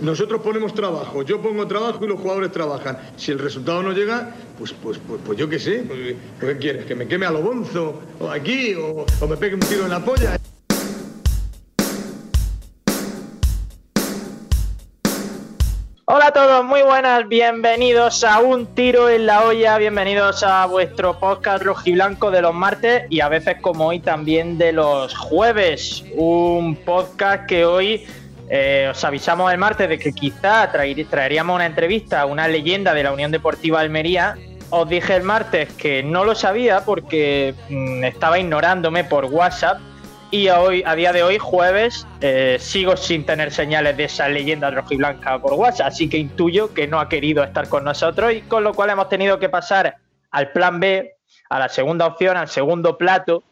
Nosotros ponemos trabajo, yo pongo trabajo y los jugadores trabajan. Si el resultado no llega, pues, pues, pues, pues yo qué sé, pues, ¿qué quieres? ¿Que me queme a lo bonzo? ¿O aquí? O, ¿O me pegue un tiro en la polla? Hola a todos, muy buenas, bienvenidos a Un Tiro en la Olla, bienvenidos a vuestro podcast rojiblanco de los martes y a veces como hoy también de los jueves. Un podcast que hoy eh, os avisamos el martes de que quizá traeríamos una entrevista a una leyenda de la Unión Deportiva Almería. Os dije el martes que no lo sabía porque mm, estaba ignorándome por WhatsApp y a, hoy, a día de hoy, jueves, eh, sigo sin tener señales de esa leyenda rojiblanca por WhatsApp, así que intuyo que no ha querido estar con nosotros y con lo cual hemos tenido que pasar al plan B, a la segunda opción, al segundo plato.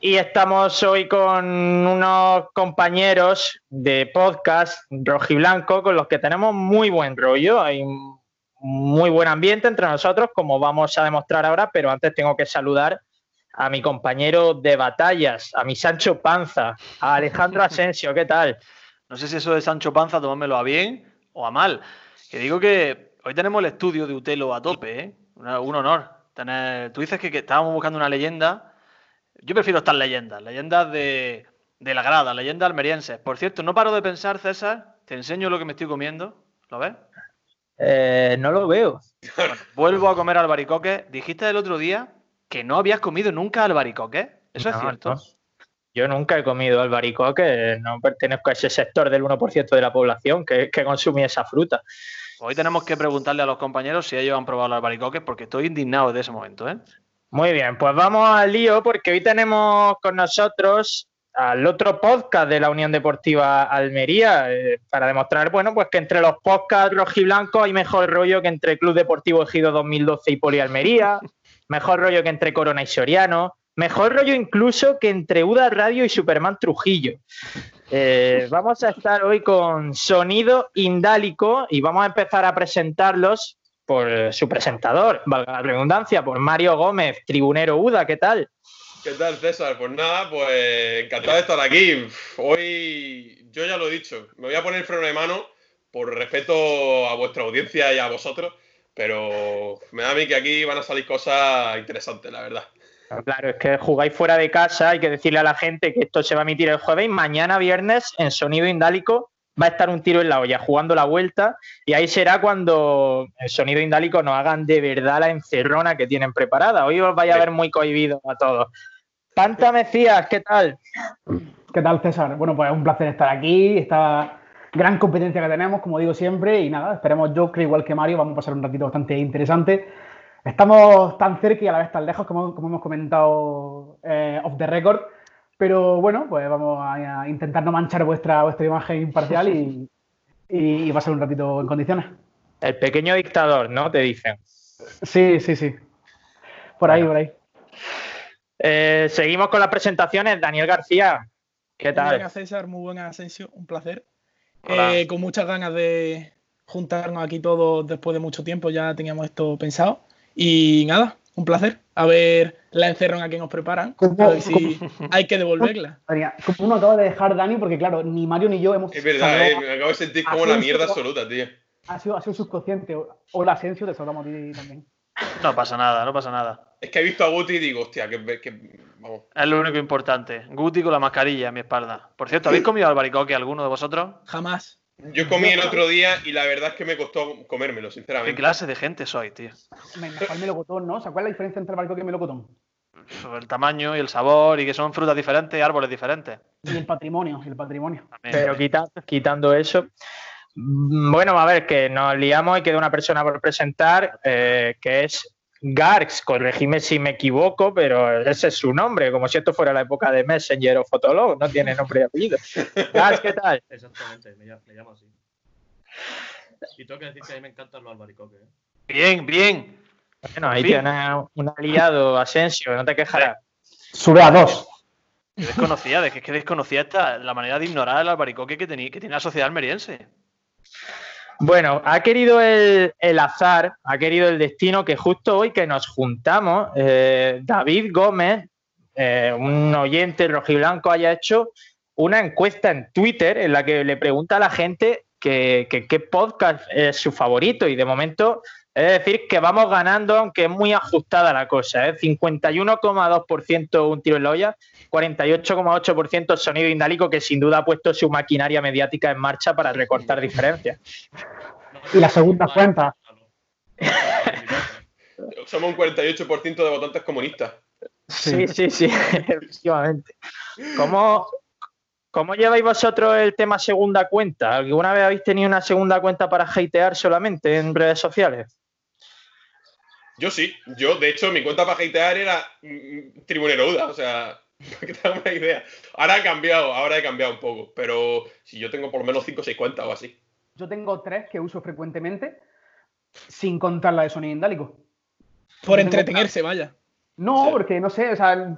Y estamos hoy con unos compañeros de podcast rojiblanco con los que tenemos muy buen rollo. Hay muy buen ambiente entre nosotros, como vamos a demostrar ahora, pero antes tengo que saludar a mi compañero de batallas, a mi Sancho Panza, a Alejandro Asensio, ¿qué tal? No sé si eso de Sancho Panza, tomármelo a bien o a mal. Que digo que hoy tenemos el estudio de Utelo a tope, ¿eh? Un, un honor. Tener... Tú dices que, que, estábamos buscando una leyenda. Yo prefiero estas leyendas, leyendas de, de la grada, leyendas almerienses. Por cierto, no paro de pensar, César, te enseño lo que me estoy comiendo. ¿Lo ves? Eh, no lo veo. Bueno, vuelvo a comer albaricoque. Dijiste el otro día que no habías comido nunca albaricoque. ¿Eso no, es cierto? No. Yo nunca he comido albaricoque, no pertenezco a ese sector del 1% de la población que, que consumía esa fruta. Hoy tenemos que preguntarle a los compañeros si ellos han probado los albaricoques porque estoy indignado de ese momento. ¿eh? Muy bien, pues vamos al lío porque hoy tenemos con nosotros al otro podcast de la Unión Deportiva Almería eh, para demostrar, bueno, pues que entre los podcasts rojiblancos hay mejor rollo que entre Club Deportivo Ejido 2012 y Poli Almería, mejor rollo que entre Corona y Soriano, mejor rollo incluso que entre Uda Radio y Superman Trujillo. Eh, vamos a estar hoy con Sonido Indálico y vamos a empezar a presentarlos por su presentador, valga la redundancia, por Mario Gómez, tribunero Uda, ¿qué tal? ¿Qué tal, César? Pues nada, pues encantado de estar aquí. Hoy, yo ya lo he dicho, me voy a poner freno de mano por respeto a vuestra audiencia y a vosotros, pero me da a mí que aquí van a salir cosas interesantes, la verdad. Claro, es que jugáis fuera de casa, hay que decirle a la gente que esto se va a emitir el jueves y mañana viernes en Sonido Indálico va a estar un tiro en la olla jugando la vuelta y ahí será cuando el Sonido Indálico nos hagan de verdad la encerrona que tienen preparada. Hoy os vaya a ver muy cohibido a todos. Panta Mecías, ¿qué tal? ¿Qué tal, César? Bueno, pues es un placer estar aquí, esta gran competencia que tenemos, como digo siempre, y nada, esperemos, yo creo igual que Mario, vamos a pasar un ratito bastante interesante. Estamos tan cerca y a la vez tan lejos, como, como hemos comentado eh, off the record, pero bueno, pues vamos a, intentar no manchar vuestra, vuestra imagen imparcial y, y, y pasar un ratito en condiciones. El pequeño dictador, ¿no? Te dicen. Sí, sí, sí. Por ahí, por ahí. Eh, seguimos con las presentaciones. Daniel García, ¿qué tal? Muy buenas, César. Muy buenas, Asensio. Un placer. Eh, con muchas ganas de juntarnos aquí todos después de mucho tiempo. Ya teníamos esto pensado. Y nada, un placer. A ver la encerrona que nos preparan. ¿Cómo, a ver si hay que devolverla. Como uno acaba de dejar Dani, porque claro, ni Mario ni yo hemos. Es verdad, eh, me acabo de sentir como la mierda absoluta, tío. Ha sido, ha sido subconsciente. O la Asensio, te saludamos a ti también. No pasa nada, no pasa nada. Es que he visto a Guti y digo, hostia, que, que vamos. Es lo único importante. Guti con la mascarilla en mi espalda. Por cierto, ¿habéis comido albaricoque alguno de vosotros? Jamás. Yo comí el otro día y la verdad es que me costó comérmelo, sinceramente. ¿Qué clase de gente soy, tío? Mejor melocotón, ¿no? ¿Sabes cuál es la diferencia entre albaricoque y melocotón? El tamaño y el sabor y que son frutas diferentes árboles diferentes. Y el patrimonio, y el patrimonio. Pero quitando, quitando eso, bueno, a ver, que nos liamos y queda una persona por presentar, eh, que es Garx, corregime si me equivoco, pero ese es su nombre, como si esto fuera la época de Messenger o Fotolog, no tiene nombre y apellido. Garx, ¿qué tal? Exactamente, me, me, llamo así. Y tengo que decir que a mí me encantan los albaricoques. ¿eh? Bien, bien. Bueno, ahí tienes un aliado, Asensio, no te quejarás. Sube a dos. Yo desconocía, es que, es que desconocía esta, la manera de ignorar el albaricoque que, tenía, que tiene la sociedad almeriense. Bueno, ha querido el, el, azar, ha querido el destino que justo hoy que nos juntamos, eh, David Gómez, eh, un oyente rojiblanco, haya hecho una encuesta en Twitter en la que le pregunta a la gente que, que- qué podcast es su favorito y de momento es decir que vamos ganando, aunque es muy ajustada la cosa. ¿eh? 51,2% un tiro en la olla, 48,8% sonido indálico, que sin duda ha puesto su maquinaria mediática en marcha para recortar diferencias. Y la segunda cuenta. Somos un 48% de votantes comunistas. Sí, sí, sí, efectivamente. ¿Cómo, ¿Cómo lleváis vosotros el tema segunda cuenta? ¿Alguna vez habéis tenido una segunda cuenta para hatear solamente en redes sociales? Yo sí. Yo, de hecho, mi cuenta para hatear era mm, Tribunero Uda. O sea, para que te hagas una idea. Ahora he cambiado, ahora he cambiado un poco. Pero si yo tengo por lo menos 5 o 6 cuentas o así. Yo tengo tres que uso frecuentemente, sin contar la de sonido indálico. Por entretenerse, vaya. No, Sí. porque no sé, o sea,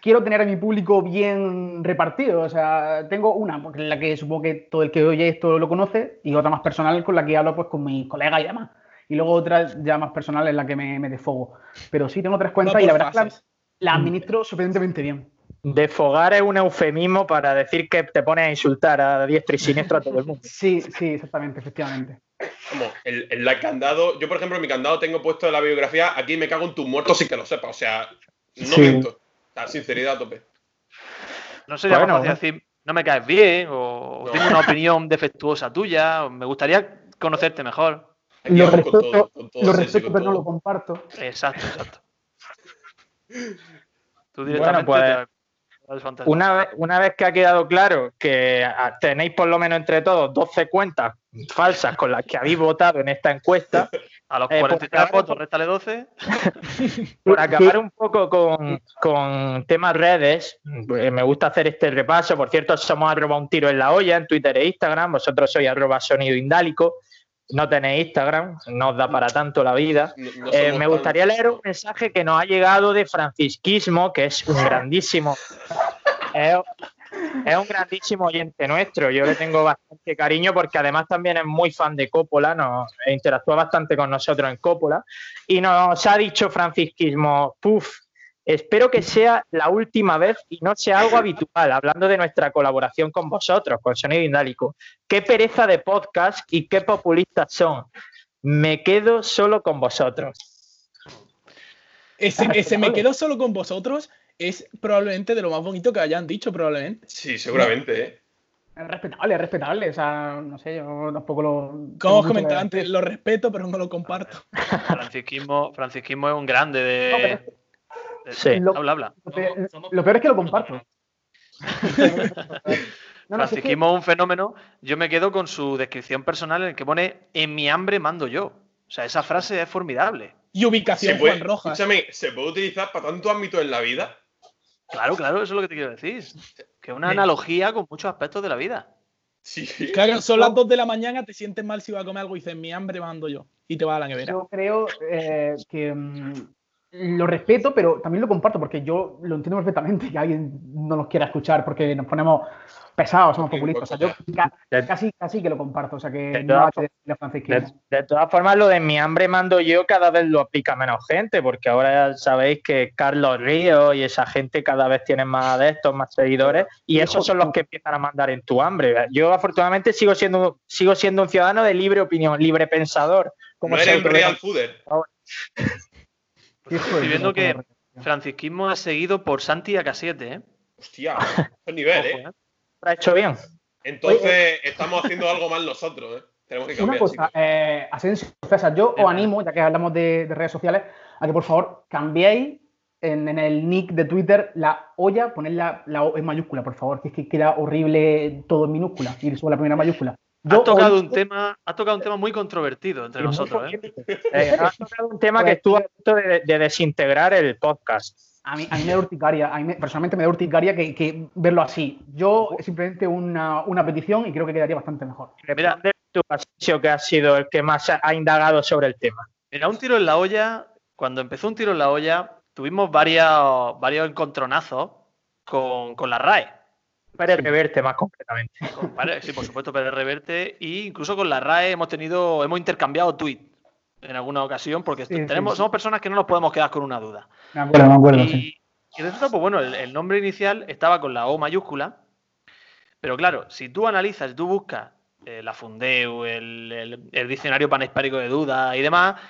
quiero tener a mi público bien repartido. O sea, tengo una, porque es la que supongo que todo el que oye esto lo conoce, y otra más personal con la que hablo pues con mis colegas y demás. Y luego otra ya más personal en la que me, me desfogo. Pero sí tengo tres cuentas y la por verdad es que la, administro sorprendentemente bien. Defogar es un eufemismo para decir que te pones a insultar a diestro y siniestro a todo el mundo. Sí, sí, exactamente, efectivamente. Como el, el candado. Yo, por ejemplo, en mi candado tengo puesto en la biografía aquí me cago en tus muertos sin que lo sepa. O sea, no Sí. miento. La sinceridad a tope. No sería Bueno, fácil decir, no me caes bien, o No. tengo una opinión defectuosa tuya, o me gustaría conocerte mejor. Lo con respeto, todo, con todo lo sexo y respeto con pero no lo comparto. Exacto, exacto. Tú directamente pues, te das fantasma. Una vez, una vez que ha quedado claro que tenéis por lo menos entre todos 12 cuentas falsas con las que habéis votado en esta encuesta, A los eh, 43 por acabar- votos, réstale 12. por acabar un poco con, con temas redes, eh, me gusta hacer este repaso. Por cierto, somos arroba un tiro en la olla en Twitter e Instagram. Vosotros sois arroba sonido indálico. No tenéis Instagram, no os da para tanto la vida. No- no Eh, me tan- gustaría leer un mensaje que nos ha llegado de Francisquismo, que es un grandísimo, es, es un grandísimo oyente nuestro. Yo le tengo bastante cariño porque además también es muy fan de Coppola, nos interactúa bastante con nosotros en Coppola. Y nos ha dicho Francisquismo, puf, espero que sea la última vez y no sea algo habitual, hablando de nuestra colaboración con vosotros, con Sonido Indálico. Qué pereza de podcast y qué populistas son. Me quedo solo con vosotros. Ese, ese me quedo solo con vosotros es probablemente de lo más bonito que hayan dicho, probablemente. Sí, seguramente, ¿eh? Es respetable, es respetable. O sea, no sé, yo tampoco lo. Como os comentaba antes, lo respeto, pero no lo comparto. Francisquismo, Francisquismo es un grande de. Sí. Lo- Habla, habla. Lo peor- lo es que lo comparto. No, no, es que- un fenómeno. Yo me quedo con su descripción personal en el que pone en mi hambre mando yo. O sea, esa frase es formidable. Y ubicación Se puede, Juan Rojas. escúchame, ¿se puede utilizar para tanto ámbito en la vida? Claro, claro, eso es lo que te quiero decir. Que es una Sí. analogía con muchos aspectos de la vida. Sí. Claro, son las 2 de la mañana, te sientes mal si vas a comer algo y dices, mi hambre mando yo. Y te vas a la nevera. Yo creo eh, que mm, lo respeto, pero también lo comparto porque yo lo entiendo perfectamente que alguien no nos quiera escuchar porque nos ponemos pesados, somos populistas. O sea, yo ca- casi, casi que lo comparto. O sea, que De no todas. De, de formas, lo de mi hambre mando yo cada vez lo aplica menos gente, porque ahora ya sabéis que Carlos Ríos y esa gente cada vez tienen más adeptos, más seguidores, y esos son los que empiezan a mandar en tu hambre. Yo afortunadamente sigo siendo, sigo siendo un ciudadano de libre opinión, libre pensador. Como No eres autodenomina. real fooder. Estoy viendo que. Francisquismo es seguido por Santi Acasiete, ¿eh? Hostia, qué nivel, Ojo, ¿eh? ¿eh? ¿Lo ha hecho bien? Entonces estamos haciendo algo mal nosotros, ¿eh? Tenemos que Una cambiar. cosa, chicos. eh, Asensio, César, yo Eh, os animo, ya que hablamos de, de redes sociales, a que por favor cambiéis en, en el nick de Twitter la olla, poned la, la O en mayúscula, por favor, que es que queda horrible todo en minúscula, ir sobre la primera mayúscula. Has tocado hoy- un tema, has tocado un tema muy controvertido entre nosotros, ¿eh? Eh, has tocado un tema que estuvo a punto de, de desintegrar el podcast. A mí, a mí me da urticaria, a mí me- personalmente me da urticaria que, que verlo así. Yo es simplemente una, una petición y creo que quedaría bastante mejor. Mira, tú, que ha sido el que más ha ha indagado sobre el tema. Mira, un tiro en la olla, cuando empezó un tiro en la olla, tuvimos varios, varios encontronazos con, con la RAE. Pérez Reverte, más concretamente. Con- vale, sí, por supuesto, Pérez Reverte. E incluso con la RAE hemos tenido, hemos intercambiado tweets en alguna ocasión, porque Sí, sí, tenemos, sí. somos personas que no nos podemos quedar con una duda. Me acuerdo, me acuerdo, Y, sí. y resulta, pues bueno, el, el nombre inicial estaba con la O mayúscula, pero claro, si tú analizas, tú buscas eh, la Fundeu, el, el- el diccionario panhispánico de dudas y demás,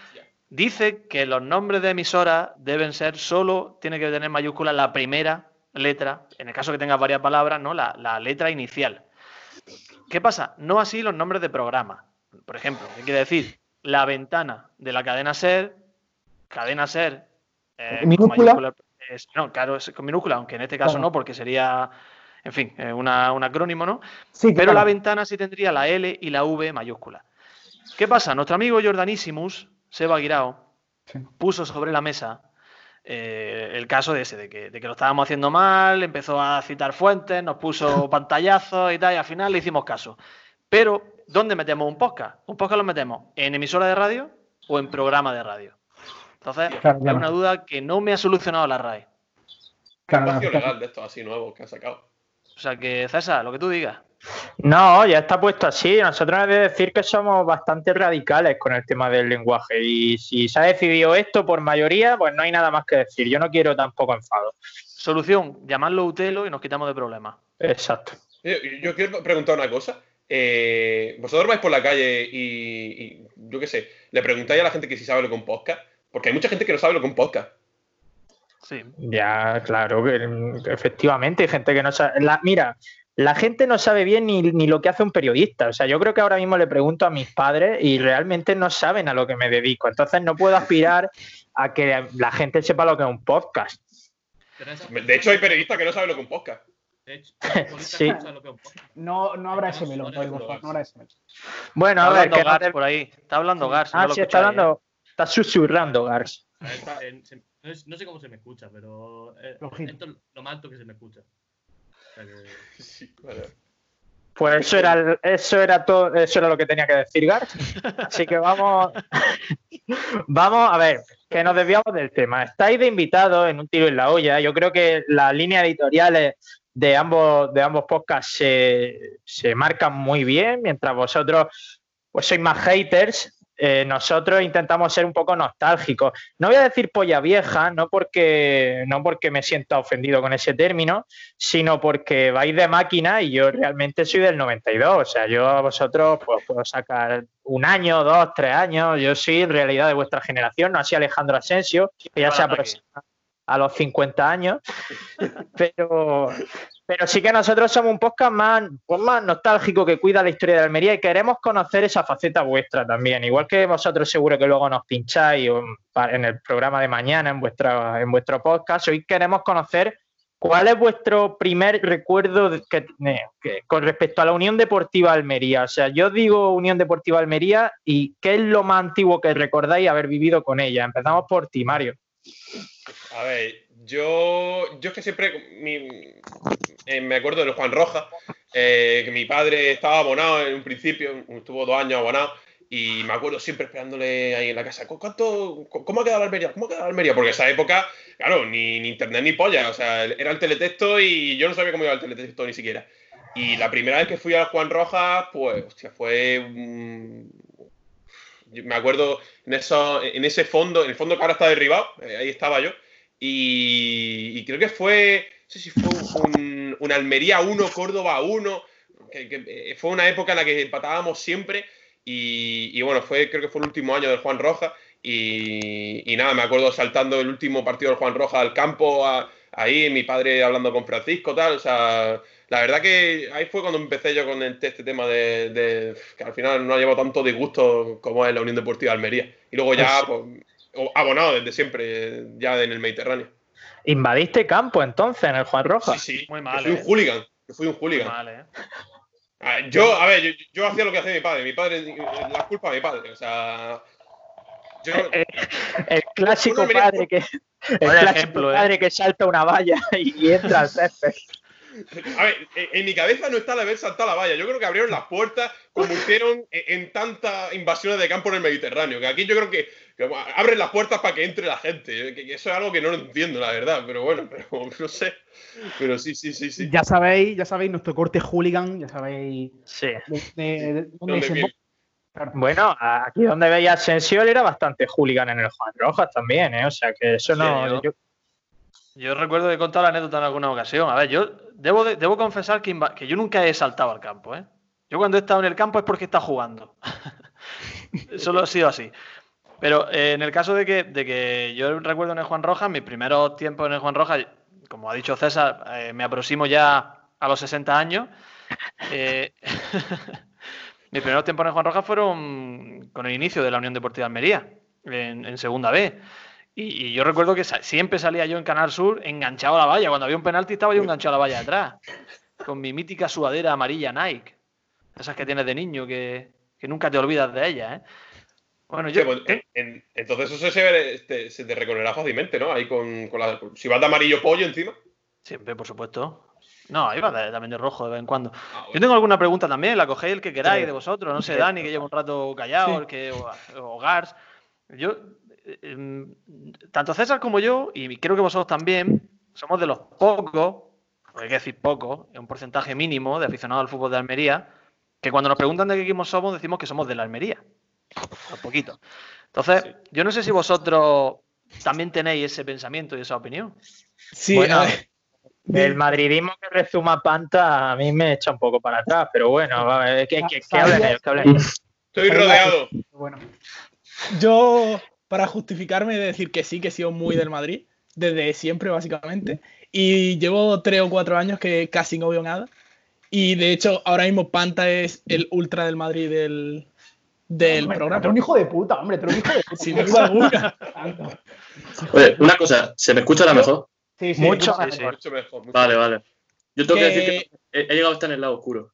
dice que los nombres de emisoras deben ser solo, tiene que tener mayúscula la primera letra, en el caso que tengas varias palabras, ¿no? La, la letra inicial. ¿Qué pasa? No así los nombres de programas. Por ejemplo, ¿qué quiere decir? La ventana de la cadena ser, cadena ser. eh, con ¿Minúscula? es- no, claro, es con minúscula, aunque en este caso Claro. no, porque sería, en fin, eh, una- un acrónimo, ¿no? Sí, Pero la ventana sí tendría la L y la V mayúscula. ¿Qué pasa? Nuestro amigo Jordanísimus, Seba Guirao, Sí. puso sobre la mesa eh, el caso de ese, de que, de que lo estábamos haciendo mal, empezó a citar fuentes, nos puso pantallazos y tal, y al final le hicimos caso. Pero, ¿dónde metemos un podcast? ¿Un podcast lo metemos en emisora de radio o en programa de radio? Entonces, Claro, es una duda que no me ha solucionado la RAE. Claro, Espacio claro. legal de estos así nuevos que han sacado. O sea que, César, lo que tú digas. No, ya está puesto así. Nosotros hemos de decir que somos bastante radicales con el tema del lenguaje. Y si se ha decidido esto por mayoría, pues no hay nada más que decir. Yo no quiero tampoco enfado. Solución, llamarlo Utelo y nos quitamos de problemas. Exacto. Yo, yo quiero preguntar una cosa. Eh, vosotros vais por la calle y, y, yo qué sé, le preguntáis a la gente que si sabe lo que es un podcast. Porque hay mucha gente que no sabe lo que es un podcast. Sí. Ya, claro, que, efectivamente hay gente que no sabe. La, mira, la gente no sabe bien ni, ni lo que hace un periodista. O sea, yo creo que ahora mismo le pregunto a mis padres y realmente no saben a lo que me dedico. Entonces no puedo aspirar a que la gente sepa lo que es un podcast. De hecho, hay periodistas que no saben lo que es un podcast. De hecho, Sí. no saben lo que es un podcast. No, no habrá ese No, melón, no, no, no, no. no habrá ese melón. Bueno, Está a ver, que no Gars te- por ahí. Está hablando Gars. no Ah, lo sí, está ¿eh? hablando. Está susurrando, Gars. Está en- se- no, es- no sé cómo se me escucha, pero eh, Flojito. esto es lo más alto que se me escucha. O sea que- Sí, vale. Pues eso era, el- eso era todo, eso era lo que tenía que decir Gars. Así que vamos, vamos a ver, que nos desviamos del tema. Estáis de invitados en un tiro en la olla. Yo creo que las líneas editoriales de ambos, de ambos podcasts se, se marcan muy bien, mientras vosotros pues sois más haters. Eh, nosotros intentamos ser un poco nostálgicos. No voy a decir polla vieja, no porque, no porque me sienta ofendido con ese término, sino porque vais de máquina y yo realmente soy del 92. O sea, yo a vosotros pues, puedo sacar un año, dos, tres años. Yo soy en realidad de vuestra generación, no así Alejandro Asensio, que ya se aproxima a los 50 años. Pero, pero sí que nosotros somos un podcast más, pues más nostálgico que cuida la historia de Almería y queremos conocer esa faceta vuestra también. Igual que vosotros seguro que luego nos pincháis o en el programa de mañana, en, vuestra, en vuestro podcast, hoy queremos conocer cuál es vuestro primer recuerdo con respecto a la Unión Deportiva Almería. O sea, yo digo Unión Deportiva Almería y qué es lo más antiguo que recordáis haber vivido con ella. Empezamos por ti, Mario. A ver, yo, yo es que siempre eh, me acuerdo de Juan Rojas, eh, que mi padre estaba abonado en un principio, estuvo dos años abonado, y me acuerdo siempre esperándole ahí en la casa, "¿Cu- ¿cuánto, cu- ¿cómo ha quedado la Almería? ¿Cómo ha quedado la Almería? Porque esa época, claro, ni, ni internet ni polla, o sea, era el teletexto y yo no sabía cómo iba el teletexto ni siquiera. Y la primera vez que fui a Juan Rojas, pues, hostia, fue... me acuerdo en, eso, en ese fondo, en el fondo que ahora está derribado, eh, ahí estaba yo, y, y creo que fue, no sé si fue un, un Almería 1, Córdoba 1, que, que, eh, fue una época en la que empatábamos siempre, y, y bueno, fue, creo que fue el último año del Juan Rojas, y, y nada, me acuerdo saltando el último partido del Juan Rojas al campo, a- ahí, mi padre hablando con Francisco, tal, o sea, la verdad que ahí fue cuando empecé yo con el- este tema de, de- que al final no ha llevado tanto disgusto como es la Unión Deportiva de Almería. Y luego ya, pues, o- abonado desde siempre, ya en el Mediterráneo. Invadiste campo entonces en el Juan Rojas. Sí, sí, Muy mal, fui ¿eh? un hooligan, que fui un Muy hooligan. mal, ¿eh? Ah, Yo, a ver, yo, yo hacía lo que hacía mi padre. Mi padre, la culpa de mi padre. O sea, yo, Eh, El clásico padre que el clásico ejemplo, ¿eh? padre que salta una valla y entra al césped. A ver, en, mi cabeza no está el haber saltado la valla. Yo creo que abrieron las puertas como hicieron en, tantas invasiones de campo en el Mediterráneo. Que aquí yo creo que, que abren las puertas para que entre la gente. Que, que eso es algo que no lo entiendo, la verdad. Pero bueno, pero no sé. Pero sí, sí, sí, sí. Ya sabéis, ya sabéis nuestro corte hooligan, ya sabéis Sí. de, de- de dónde ¿Dónde desemboca. Bueno, aquí donde veía Asensio él era bastante hooligan en el Juan Rojas también, ¿eh? O sea que eso Sí, no. yo- yo- recuerdo que he contado la anécdota en alguna ocasión. A ver, yo debo, de- debo confesar que, que yo nunca he saltado al campo, ¿eh? Yo cuando he estado en el campo es porque está jugando. Solo ha sido así. Pero eh, en el caso de que, de que yo recuerdo en el Juan Rojas, mis primeros tiempos en el Juan Rojas, como ha dicho César, eh, me aproximo ya a los 60 años. Eh, mis primeros tiempos en el Juan Rojas fueron con el inicio de la Unión Deportiva de Almería, en, en Segunda B. Y, y yo recuerdo que siempre salía yo en Canal Sur enganchado a la valla. Cuando había un penalti estaba yo enganchado a la valla atrás. Con mi mítica sudadera amarilla Nike. Esas que tienes de niño que, que nunca te olvidas de ellas, ¿eh? Bueno, yo... Pues, en- entonces eso se, ve- te- se te reconocerá fácilmente, ¿no? Ahí con, con la, si vas de amarillo pollo encima. Siempre, por supuesto. No, iba de- también de rojo de vez en cuando. Ah, Yo tengo alguna pregunta también, la cogéis el que queráis Sí. de vosotros. No sé. Dani, que lleva un rato callado, Sí. el que, o, o Gars. Yo, eh, em, tanto César como yo, y creo que vosotros también, somos de los pocos, porque hay que decir pocos, es un porcentaje mínimo de aficionados al fútbol de Almería, que cuando nos preguntan de qué equipo somos, decimos que somos de la Almería. Un poquito. Entonces, Sí. yo no sé si vosotros también tenéis ese pensamiento y esa opinión. Sí, Bueno, a ver, El madridismo que rezuma Panta a mí me echa un poco para atrás, pero bueno, a ver, que, que, que hablen ellos, que hablen ellos. Estoy rodeado. Bueno, Yo, para justificarme, de decir que sí, que he sido muy del Madrid, desde siempre, básicamente. Y llevo tres o cuatro años que casi no veo nada. Y de hecho, ahora mismo Panta es el ultra del Madrid del, del hombre, programa. Eres un hijo de puta, hombre, eres un hijo de puta. Sin duda alguna. Oye, una cosa, ¿se me escucha ahora mejor? Sí, sí, Mucho Sí, sí. Mucho mejor. mucho Vale, mejor. vale. Yo tengo que, Que- decir que he, he llegado a estar en el lado oscuro.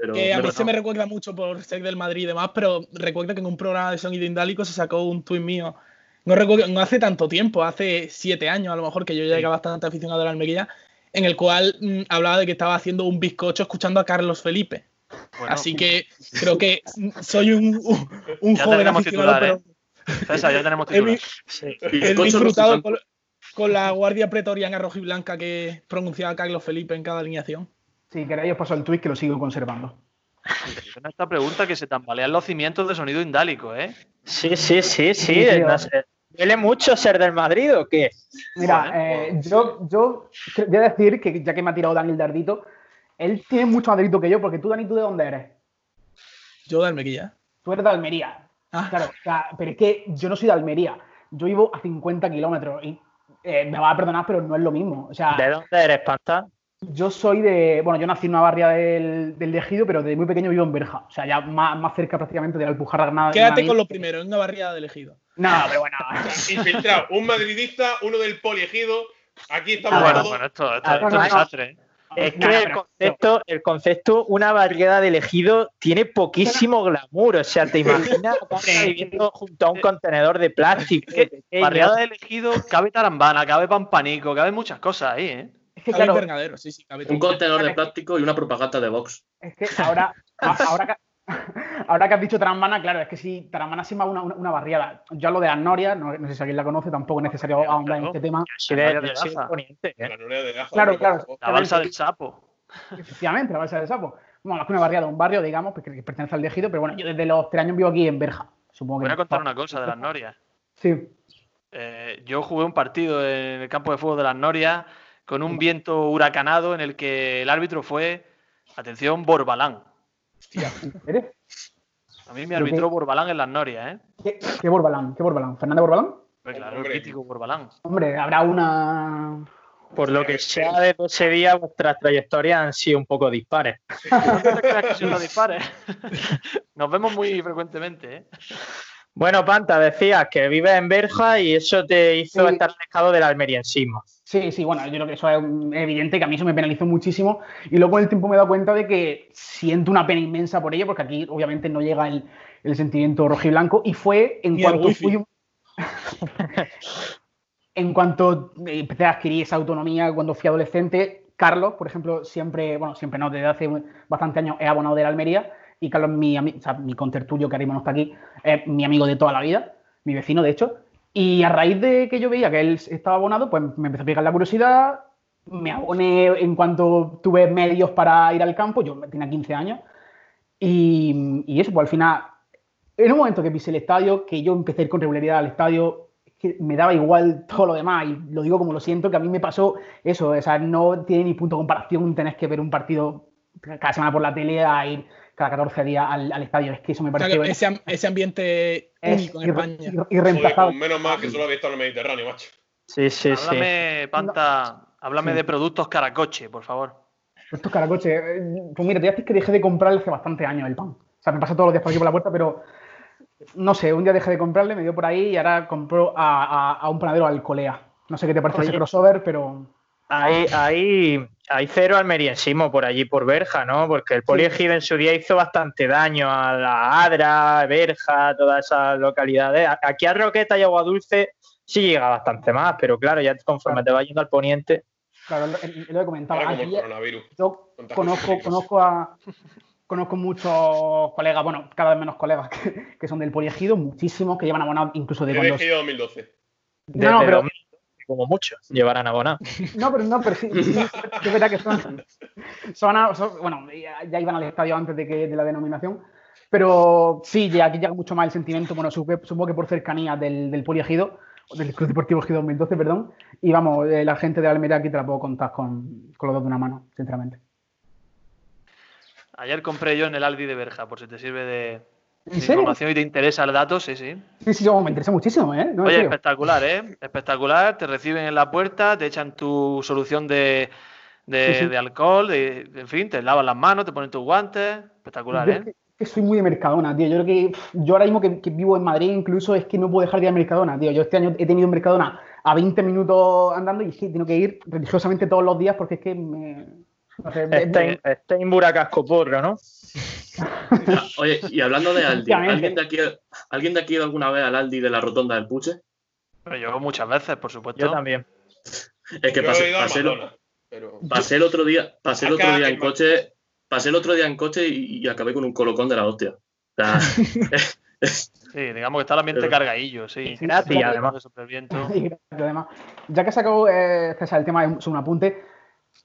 Pero Que a mí he se me recuerda mucho por ser del Madrid y demás, pero recuerdo que en un programa de sonido indálico se sacó un tuit mío. No recuerdo, no hace tanto tiempo, hace siete años a lo mejor, que yo ya era bastante aficionado a la Almería, en el cual mm, hablaba de que estaba haciendo un bizcocho escuchando a Carlos Felipe. Bueno, Así que creo que soy un, un, un Ya joven tenemos aficionado, titular, ¿eh? pero César, ya tenemos he, titular. vi- Sí. he disfrutado con, con la guardia pretoriana roja y blanca que pronunciaba Carlos Felipe en cada alineación. Si queréis os paso el tweet que lo sigo conservando. Esta pregunta que se tambalean los cimientos de sonido indálico, ¿eh? Sí, sí, sí, sí. ¿Duele mucho ser del Madrid o qué? Mira, eh, pues, yo, yo voy a decir que ya que me ha tirado Dani el dardito, él tiene mucho más delito que yo, porque tú, Dani, ¿tú de dónde eres? Yo de Almería. Tú eres de Almería. Ah, Claro, o sea, pero es que yo no soy de Almería. Yo vivo a 50 kilómetros y eh, me vas a perdonar, pero no es lo mismo. O sea, ¿De dónde eres, Panta? Yo soy de. Bueno, yo nací en una barria del, del Ejido, pero desde muy pequeño vivo en Berja. O sea, ya más, más cerca prácticamente de la Alpujarra Granada. quédate con lo primero, en una barriada de elegido. No, pero bueno. Infiltrado. Un madridista, uno del poliegido. Aquí estamos Ah, bueno, todos. bueno, esto, esto- Ah, esto no, es un desastre. ¿eh? Es que el concepto, el concepto, una variedad de elegido, tiene poquísimo glamour. O sea, te imaginas viviendo junto a un contenedor de plástico. Es que pequeño. Barriada de elegido, cabe tarambana, cabe pampanico, cabe muas cosas ahí, ¿eh? Es que claro, invernadero, sí, sí, cabe Un contenedor de plástico y una propaganda de Vox. Es que ahora, a- ahora, que, ahora que has dicho Tarambana, claro, es que si Tarambana se llama una, una, una barriada. Yo hablo de las Norias, no, no sé si alguien la conoce, tampoco es necesario ahondar en este tema. Soy de- de de. Poniente, ¿eh? Gaza, Claro, claro. La balsa del sapo. Efectivamente, la balsa del sapo. Bueno, es que una barriada, un barrio, digamos, porque que pertenece al Ejido, pero bueno, yo desde los tres años vivo aquí en Berja. Supongo que. Voy a contar una cosa de las norias. Sí. Eh, yo jugué un partido en el campo de fútbol de las Norias con un viento huracanado en el que el árbitro fue, atención, Borbalán. ¿Eres? A mí me arbitró qué- Borbalán en las Norias, ¿eh? ¿Qué, qué Borbalán? ¿Qué Borbalán? ¿Fernando Borbalán? Pues claro, Hombre. el mítico Borbalán. Hombre, habrá una. Por lo que sea de ese día, vuestras trayectorias han sido un poco dispares. No te creas que son los dispares. Nos vemos muy frecuentemente, ¿eh? Bueno, Panta, decías que vives en Berja y eso te hizo Sí. estar alejado del almeriensismo. Sí, sí, bueno, yo creo que eso es evidente, que a mí eso me penalizó muchísimo. Y luego con el tiempo me he dado cuenta de que siento una pena inmensa por ello, porque aquí obviamente no llega el, el sentimiento rojiblanco. Y fue en el cuanto fui. un- en cuanto eh, empecé a adquirir esa autonomía cuando fui adolescente, Carlos, por ejemplo, siempre, bueno, siempre no, desde hace bastante años es abonado de la Almería. Y Carlos, mi, o sea, mi contertulio, que ahora mismo no está aquí, es mi amigo de toda la vida, mi vecino, de hecho. Y a raíz de que yo veía que él estaba abonado, pues me empezó a picar la curiosidad. Me aboné en cuanto tuve medios para ir al campo. Yo tenía 15 años. Y, y eso, pues al final, en un momento que pisé el estadio, que yo empecé a ir con regularidad al estadio, es que me daba igual todo lo demás. Y lo digo como lo siento, que a mí me pasó eso. O sea, no tiene ni punto de comparación tener que ver un partido cada semana por la tele a ir cada 14 días al, al estadio. Es que eso me O sea, parece ese, am- ese ambiente es único en España. irreemplazable. menos mal que solo había estado en el Mediterráneo, macho. Sí, sí, sí. Háblame, Panta, háblame Sí. de productos caracoche, por favor. Estos caracoches, eh, pues mira, te voy a decir que dejé de comprarle hace bastante años el pan. O sea, me pasa todos los días por aquí por la puerta, pero no sé, un día dejé de comprarle, me dio por ahí y ahora compro a, a- a un panadero Alcolea. No sé qué te parece ese Oye. crossover, pero Hay, hay, hay cero almeriensismo por allí, por Berja, ¿no? Porque el poliegido en su día hizo bastante daño a la Adra, Berja, todas esas localidades. Aquí a Roqueta y Agua Dulce sí llega bastante más, pero claro, ya conforme te vas yendo al poniente. claro, lo-. Ahora como Aquí yo conozco, conozco a conozco muchos colegas, bueno, cada vez menos colegas que, que son del poliegido, muchísimos que llevan abonados incluso de He cuando. elegido 2012. Desde No, no, pero 2000, como mucho, llevarán abonado. No, pero no, pero sí, es verdad que son, son, a- son- bueno, ya, ya iban al estadio antes de que de la denominación, pero sí, ya, aquí llega mucho más el sentimiento, bueno, supongo que por cercanía del, del Poliegido, del Club Deportivo Ejido 2012, perdón, y vamos, eh, la gente de Almería aquí te la puedo contar con, con los dos de una mano, sinceramente. Ayer compré yo en el Aldi de Berja, por si te sirve de, ¿En serio? información y te interesa el dato, sí, sí. Sí, sí, oh, me interesa muchísimo, ¿eh? No, Oye, espectacular, ¿eh? Espectacular. Te reciben en la puerta, te echan tu solución de, de, Sí, sí. de alcohol, de, en fin, te lavan las manos, te ponen tus guantes. Espectacular, Yo es ¿eh? que, que soy muy de Mercadona, tío. Yo creo que pff, yo ahora mismo que, que vivo en Madrid, incluso es que no puedo dejar de ir a Mercadona, tío. Yo este año he tenido Mercadona a 20 minutos andando y que tengo que ir religiosamente todos los días porque es que me. no sé, en Buracasco Porro, ¿no? Oye, y hablando de Aldi. ¿alguien de, aquí, ¿alguien de aquí ha ido alguna vez al Aldi de la Rotonda del Puche? Yo muchas veces, por supuesto. Yo también. Es que pasé, pasé, el- Madonna, pero... pasé el otro día, pasé el otro día en coche, pasé el otro día en coche y, y acabé con un colocón de la hostia. O sea, Sí, digamos que está el ambiente Pero- cargadillo, sí. Sí, Gratis, sí. además. Y gracias, además. Ya que sacó eh, César el tema de un apunte,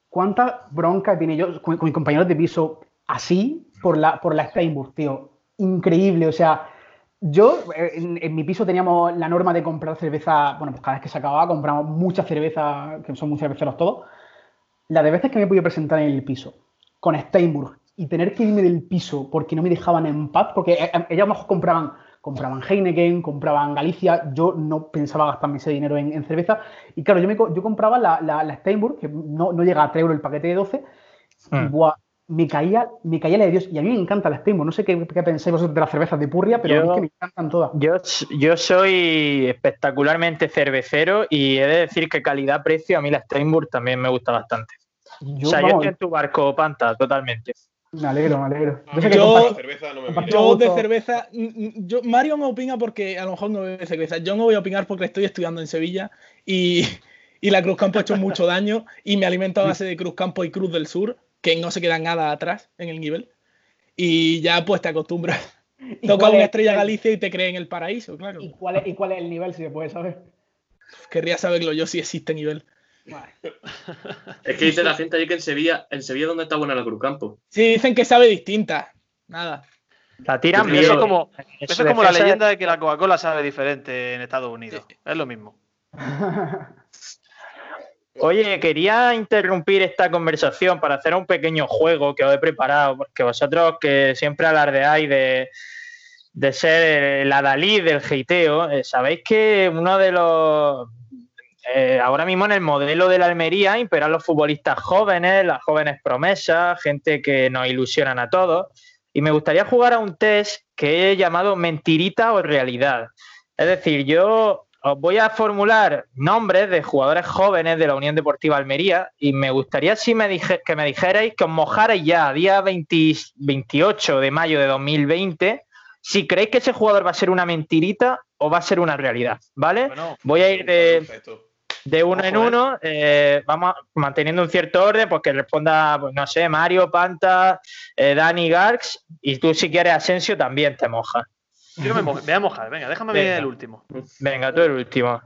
¿cuánta bronca tiene yo con, con mis compañeros de piso así por la, por la Steinburg, tío? Increíble, o sea, yo eh, en, en mi piso teníamos la norma de comprar cerveza, bueno, pues cada vez que se acababa compramos mucha cerveza, que son muy cerveceros todos. La de veces que me he podido presentar en el piso con Steinburg y tener que irme del piso porque no me dejaban en paz, porque eh, eh, lo mejor compraban, compraban Heineken, compraban Galicia, yo no pensaba gastarme ese dinero en, en cerveza. Y claro, yo, me, yo compraba la, la, la Steinburg, que no, no llega a 3 euros el paquete de 12, y Mm. buah, me caía, me caía la de Dios. Y a mí me encanta la Steinburg, no sé qué, qué pensáis vosotros de las cervezas de Purria, pero a mí Yo- es que me encantan todas. Yo, yo soy espectacularmente cervecero y he de decir que calidad-precio a mí la Steinburg también me gusta bastante. Yo, o sea, yo estoy en tu barco, Panta, totalmente. me alegro, me alegro. A Yo sé mí que Yo- cerveza no me. Yo de cerveza, yo, Mario no opina porque a lo mejor no bebe cerveza. Yo no voy a opinar porque estoy estudiando en Sevilla y, y la Cruz Campo ha hecho mucho daño y me alimento a base de Cruz Campo y Cruz del Sur, que no se queda nada atrás en el nivel. Y ya pues te acostumbras. ¿Y Toca una es- estrella Galicia y te cree en el paraíso, claro. ¿Y cuál, es, ¿Y cuál es el nivel, si se puede saber? Querría saberlo yo si existe nivel. Vale. es que dice la gente allí que en Sevilla, en Sevilla donde está buena la Cruz Campo. Sí, dicen que sabe distinta. Nada. La tiran bien. Eso es como, eso es como la leyenda de que la Coca-Cola sabe diferente en Estados Unidos. Es lo mismo. Oye, quería interrumpir esta conversación para hacer un pequeño juego que os he preparado, porque vosotros que siempre alardeáis de, de ser el adalid del heiteo, eh, sabéis que uno de los... eh, ahora mismo en el modelo de la Almería imperan los futbolistas jóvenes, las jóvenes promesas, gente que nos ilusionan a todos. Y me gustaría jugar a un test que he llamado mentirita o realidad. Es decir, yo os voy a formular nombres de jugadores jóvenes de la Unión Deportiva Almería y me gustaría si me dije, que me dijerais que os mojarais ya, día 20 28 de mayo de 2020, si creéis que ese jugador va a ser una mentirita o va a ser una realidad, ¿vale? Bueno, Voy a ir de, uno en Ojo, ¿eh? uno, eh, vamos a- manteniendo un cierto orden, pues que responda, pues, no sé, Mario, Panta, eh, Dani, Garx, y tú si quieres Asensio también te mojas. Yo me, me voy a mojar. Venga, déjame Venga. ver el último. Venga, tú el último.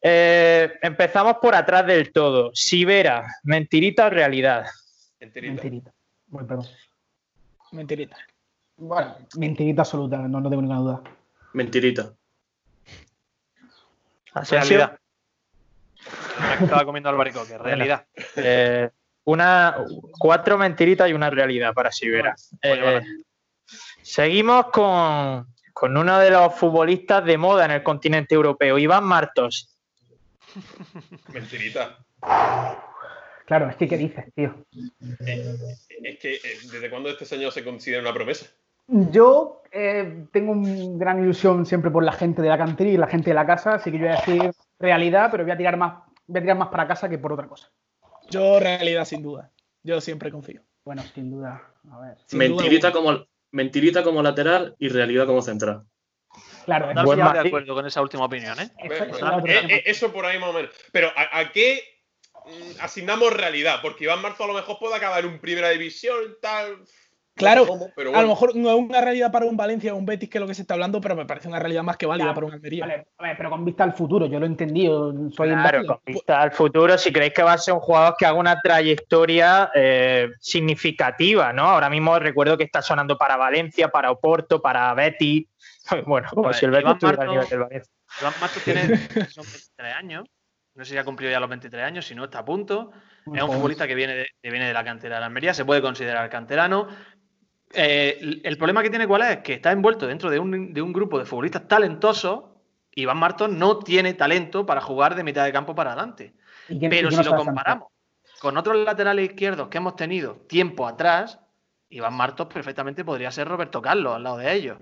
Eh, empezamos por atrás del todo. Sibera, mentirita o realidad. Enterita. Mentirita. Bueno, perdón. Mentirita. Bueno, mentirita absoluta, no, no tengo ninguna duda. Mentirita. Realidad. Me estaba comiendo albaricoque. Realidad. eh, una, cuatro mentiritas y una realidad para Sibera. Eh, vale. Seguimos con, con uno de los futbolistas de moda en el continente europeo, Iván Martos. Mentirita. Claro, es que ¿qué dices, tío? Eh, es que, eh, ¿desde cuándo este señor se considera una promesa? Yo eh, tengo una gran ilusión siempre por la gente de la cantera y la gente de la casa, así que yo voy a decir realidad, pero voy a tirar más, voy a tirar más para casa que por otra cosa. Yo realidad sin duda. Yo siempre confío. Bueno, sin duda. A ver. Sin Mentirita duda, como, mentirita como lateral y realidad como central. Claro, estoy de Madrid. acuerdo con esa última opinión, ¿eh? eso- Bueno, eso es la otra eh, eh, eso por ahí más o menos. Pero ¿a, a qué mm, asignamos realidad? Porque Iván Marzo a lo mejor puede acabar en un primera división, tal. Claro, cómo, pero A lo mejor no es una realidad para un Valencia o un Betis que es lo que se está hablando, pero me parece una realidad más que válida para un Almería. Vale, a ver, pero con vista al futuro, yo lo he entendido. Soy Claro, con vista al futuro, si creéis que va a ser un jugador que haga una trayectoria eh, significativa, ¿no? Ahora mismo recuerdo que está sonando para Valencia, para Oporto, para Betis. Bueno, como Pues, si el Betis Iván estuviera al Marto- nivel del Valencia. Iván Martos tiene son 23 años. No sé si ha cumplido ya los 23 años, si no está a punto. Es un futbolista que viene de, que viene de la cantera de la Almería, se puede considerar canterano. Eh, el- problema que tiene cuál es, que está envuelto dentro de un, de un grupo de futbolistas talentosos. Iván Martos no tiene talento para jugar de mitad de campo para adelante. ¿Y quién- Pero si lo comparamos con otros laterales izquierdos que hemos tenido tiempo atrás, Iván Martos perfectamente podría ser Roberto Carlos al lado de ellos.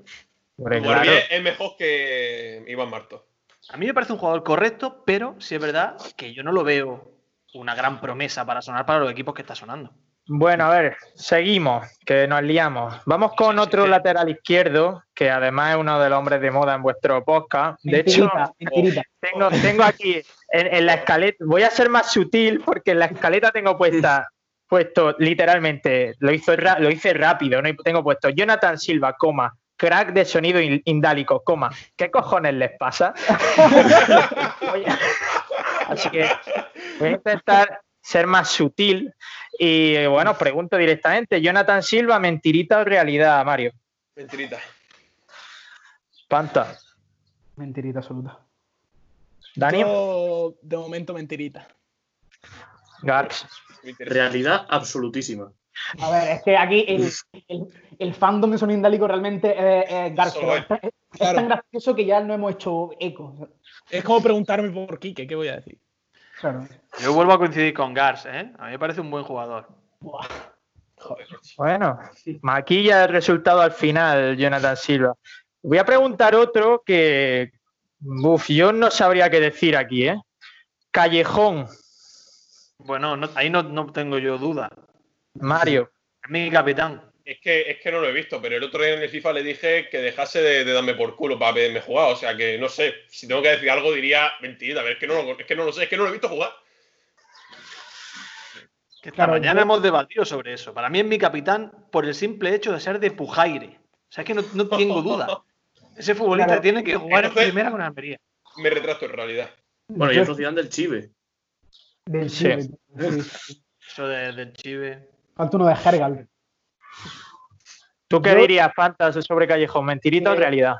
Claro. es mejor que Iván Marto. A mí me parece un jugador correcto, pero sí es verdad que yo no lo veo una gran promesa para sonar para los equipos que está sonando. Bueno, a ver, seguimos, que nos liamos. Vamos con otro lateral izquierdo, que además es uno de los hombres de moda en vuestro podcast. De hecho, Mentirita, tengo, tengo aquí en, en la escaleta, voy a ser más sutil porque en la escaleta tengo puesta, puesto literalmente, lo, hizo, lo hice rápido, ¿no? Tengo puesto Jonathan Silva, coma, crack de sonido in- indálico, coma, ¿qué cojones les pasa? Así que voy a intentar ser más sutil y eh, bueno, pregunto directamente, Jonathan Silva, mentirita o realidad, Mario? Mentirita. Panta. Mentirita absoluta. Dani, Yo, de momento, mentirita. Garx. Realidad absolutísima. A ver, es que aquí el, el, el fandom de Sonido Indálico realmente. Solo él. Es, tan- es Claro. tan gracioso que ya no hemos hecho eco. Es como preguntarme por Quique, ¿qué voy a decir? Claro. Yo vuelvo a coincidir con Gars, ¿eh? A mí me parece un buen jugador. Buah. Bueno, maquilla el resultado al final, Jonathan Silva. Voy a preguntar otro que, uf, yo no sabría qué decir aquí, ¿eh? Callejón, Bueno, no- ahí no, no tengo yo duda. Mario. Es mi capitán. Es que, es que no lo he visto, pero el otro día en el FIFA le dije que dejase de, de darme por culo para verme jugar. O sea que no sé, si tengo que decir algo diría mentirita, pero es que no lo, es que no lo sé, es que no lo he visto jugar. Que esta Claro, mañana yo- hemos debatido sobre eso. Para mí es mi capitán por el simple hecho de ser de Pujaire. O sea, es que no, no tengo duda. Ese futbolista Claro. tiene que jugar en primera con Almería. Me retraso en realidad. Bueno, y Yo- Zidane del Chive. del. Sí. Eso de- del Chive. Falta uno de Hergal. ¿Tú qué Yo- dirías, Fantas, sobre Callejón? ¿Mentirita o Eh, realidad?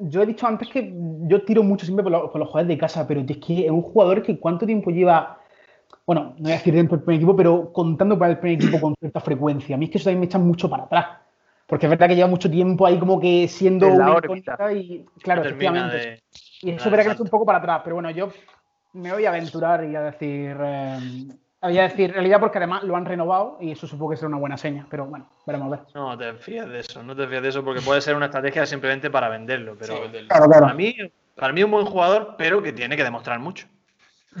Yo he dicho antes que yo tiro mucho siempre por, los- por los jugadores de casa, pero es que es un jugador que cuánto tiempo lleva, bueno, no voy a decir dentro del primer equipo, pero contando para el primer equipo con cierta frecuencia. A mí es que eso también me echa mucho para atrás. Porque es verdad que lleva mucho tiempo ahí como que siendo una órbita. incógnita y claro, efectivamente. de. Y eso verá que me salto. echa un poco para atrás, pero bueno, yo me voy a aventurar y a decir, eh, voy a decir realidad porque además lo han renovado y eso supongo que será una buena seña, pero bueno, veremos a ver. No te fíes de eso, no te fíes de eso porque puede ser una estrategia simplemente para venderlo. Pero Sí, venderlo. Claro, para mí, para mí es un buen jugador, pero que tiene que demostrar mucho.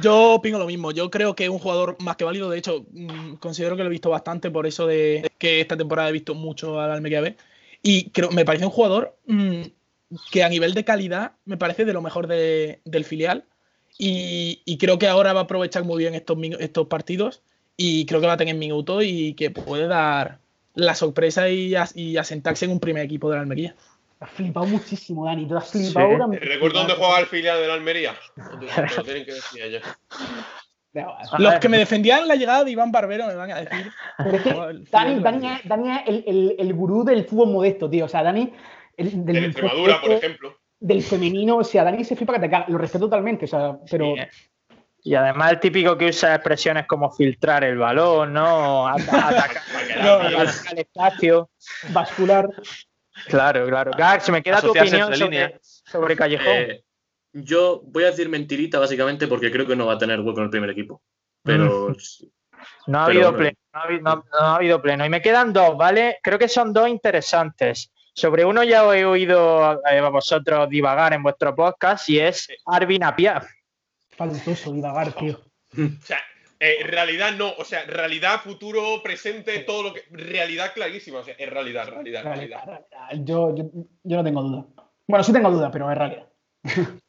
Yo opino lo mismo. Yo creo que es un jugador más que válido. De hecho, mm, considero que lo he visto bastante por eso de que esta temporada he visto mucho al Almería B. Y creo, me parece un jugador mm, que a nivel de calidad me parece de lo mejor de- del filial. Y, y creo que ahora va a aprovechar muy bien estos, estos partidos. Y creo que va a tener minutos y que puede dar la sorpresa y, as- y asentarse en un primer equipo de la Almería. Has flipado muchísimo, Dani. Tú has flipado Sí. ahora. ¿Te recuerdo dónde jugaba el filial de la Almería? No te- me lo tienen que decir ellos. A Los que me defendían la llegada de Iván Barbero me van a decir. Pero es que El Dani, Dani es, Dani es el, el, el gurú del fútbol modesto, tío. O sea, Dani. El, del, De Extremadura, por ejemplo. Del femenino, o sea, Dani se flipa que te caga. Lo respeto totalmente, o sea, pero. Sí, eh. Y además el típico que usa expresiones como filtrar el balón, ¿no? Ata- atacar, No, atacar al espacio. vascular. Claro, claro. Gax, me queda tu opinión sobre, Callejón. Eh, yo voy a decir mentirita básicamente porque creo que no va a tener hueco en el primer equipo. Pero No ha, Pero habido bueno. pleno, no, ha habido, no- no ha habido pleno. Y me quedan dos, ¿vale? Creo que son dos interesantes. Sobre uno ya os he oído eh, a vosotros divagar en vuestro podcast y es Arvin Apia. Faltoso divagar, tío. O sea, eh, realidad no, o sea, realidad, futuro, presente, todo lo que. Realidad clarísima, o sea, es realidad, realidad, Realidad, realidad. realidad. Yo, yo, yo no tengo duda. Bueno, sí tengo duda, pero es realidad.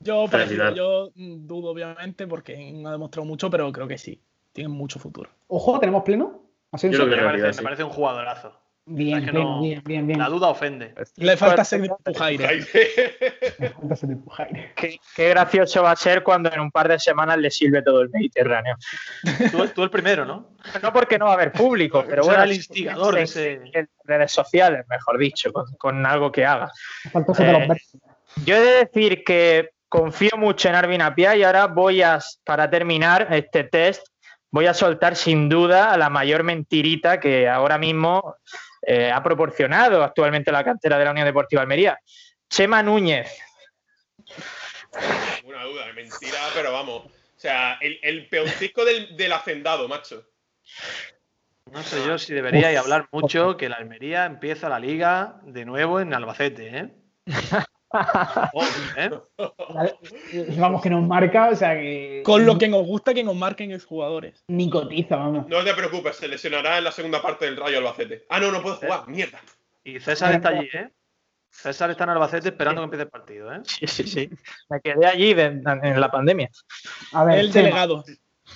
Yo, yo dudo, obviamente, porque no ha demostrado mucho, pero creo que sí. Tiene mucho futuro. Ojo, ¿tenemos pleno? Asensio. Yo creo que Me parece un jugadorazo. Bien, Es que pleno, no- bien, bien, bien. La duda ofende. Le falta ser Pujaire. Falta ese tipo, Jaime. Qué, qué gracioso va a ser cuando en un par de semanas le sirve todo el Mediterráneo. Tú, tú el primero, ¿no? No porque no va a haber público, pero Será bueno, el instigador de ese. en redes sociales, mejor dicho, con, con algo que haga. De Eh. Yo he de decir que confío mucho en Arvin Apia y ahora voy a, para terminar este test, voy a soltar sin duda la mayor mentirita que ahora mismo eh, ha proporcionado actualmente la cantera de la Unión Deportiva Almería. Chema Núñez. Una duda, es mentira, pero vamos. O sea, el, el peoncisco del, del hacendado, macho. No sé yo si deberíais hablar mucho que la Almería empieza la liga de nuevo en Albacete, ¿eh? ¿eh? Vamos, que nos marca, o sea que. Con lo que nos gusta que nos marquen exjugadores. Ni cotiza, vamos. No te preocupes, se lesionará en la segunda parte del Rayo Albacete. Ah, no, no puede jugar, mierda. Y César está allí, ¿eh? César está en Albacete esperando que empiece el partido, ¿eh? Sí, sí, sí. Me quedé allí de- en la pandemia. A ver, El Chema, delegado.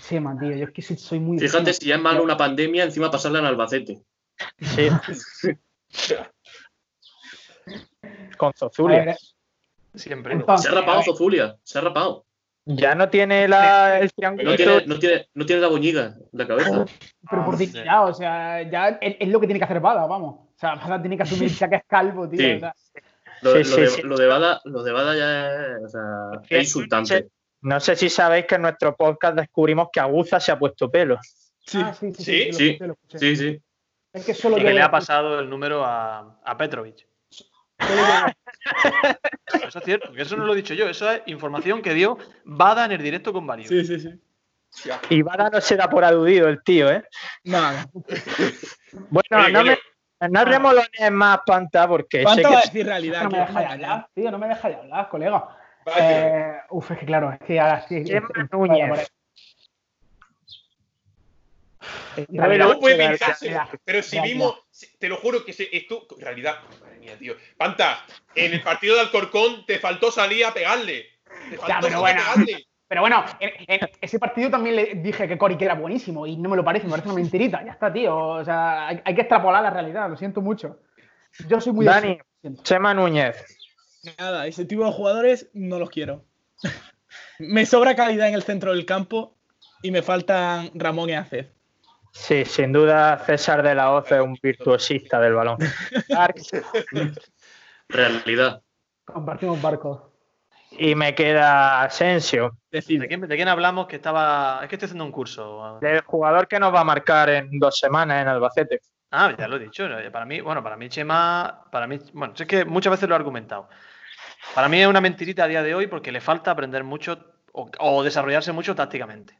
Chema, tío, yo es que soy- soy muy. Fíjate si ya es malo una pandemia, encima pasarla en Albacete. Sí. Con Zozulia. Siempre. entonces, Se ha rapado Zozulia, se ha rapado. Ya no tiene la, el triángulo. No tiene, no tiene, no tiene la boñiga en la cabeza. Pero por Ah, dignidad, o sea, ya es, es lo que tiene que hacer Bada, vamos. O sea, Bada tiene que asumir ya que es calvo, tío. Sí. o sea, Lo, Sí, lo sí, de, sí. lo de Bada, lo de Bada ya es, o sea, es insultante. No sé si sabéis que en nuestro podcast descubrimos que Aguza se ha puesto pelo. Sí. ah, sí, sí, ¿Sí? Sí. escuché, lo escuché. Sí, sí. Es que solo que le ha pasado el número a, a Petrovic. Eso es cierto, que eso no lo he dicho yo, eso es información que dio Bada en el directo con Vario. Sí, sí, sí. Y Bada no se da por aludido el tío, ¿eh? Nada. Bueno, Oye, no, me, no remolones más, Panta, porque sé ¿Cuánto va a que decir realidad? No me deja de hablar, tío, no me deja de hablar, colega. Eh, uf, es que claro, es que ahora sí. Chema es- es- Núñez. ¿Cómo puede pensarse? Pero si vimos, te lo juro que esto, realidad, madre mía, tío. Panta, en el partido de Alcorcón te faltó salir a pegarle. Te faltó Ya, pero salir a bueno. pegarle. Pero bueno, en, en ese partido también le dije que Cori que era buenísimo y no me lo parece, me parece una mentirita. Ya está, tío. O sea, hay, hay que extrapolar la realidad, lo siento mucho. Yo soy muy. Dani. Chema Núñez. Nada, ese tipo de jugadores no los quiero. me sobra calidad en el centro del campo y me faltan Ramón y Aced. Sí, sin duda César de la Hoz es un virtuosista del balón. Realidad. Compartimos barcos. y me queda Asensio, Decide. ¿De quién, de quién hablamos? Que estaba. Es que estoy haciendo un curso. del jugador que nos va a marcar en dos semanas en Albacete. Ah, ya lo he dicho. Para mí, bueno, para mí Chema, para mí, bueno, es que muchas veces lo he argumentado. Para mí es una mentirita a día de hoy porque le falta aprender mucho o, o desarrollarse mucho tácticamente.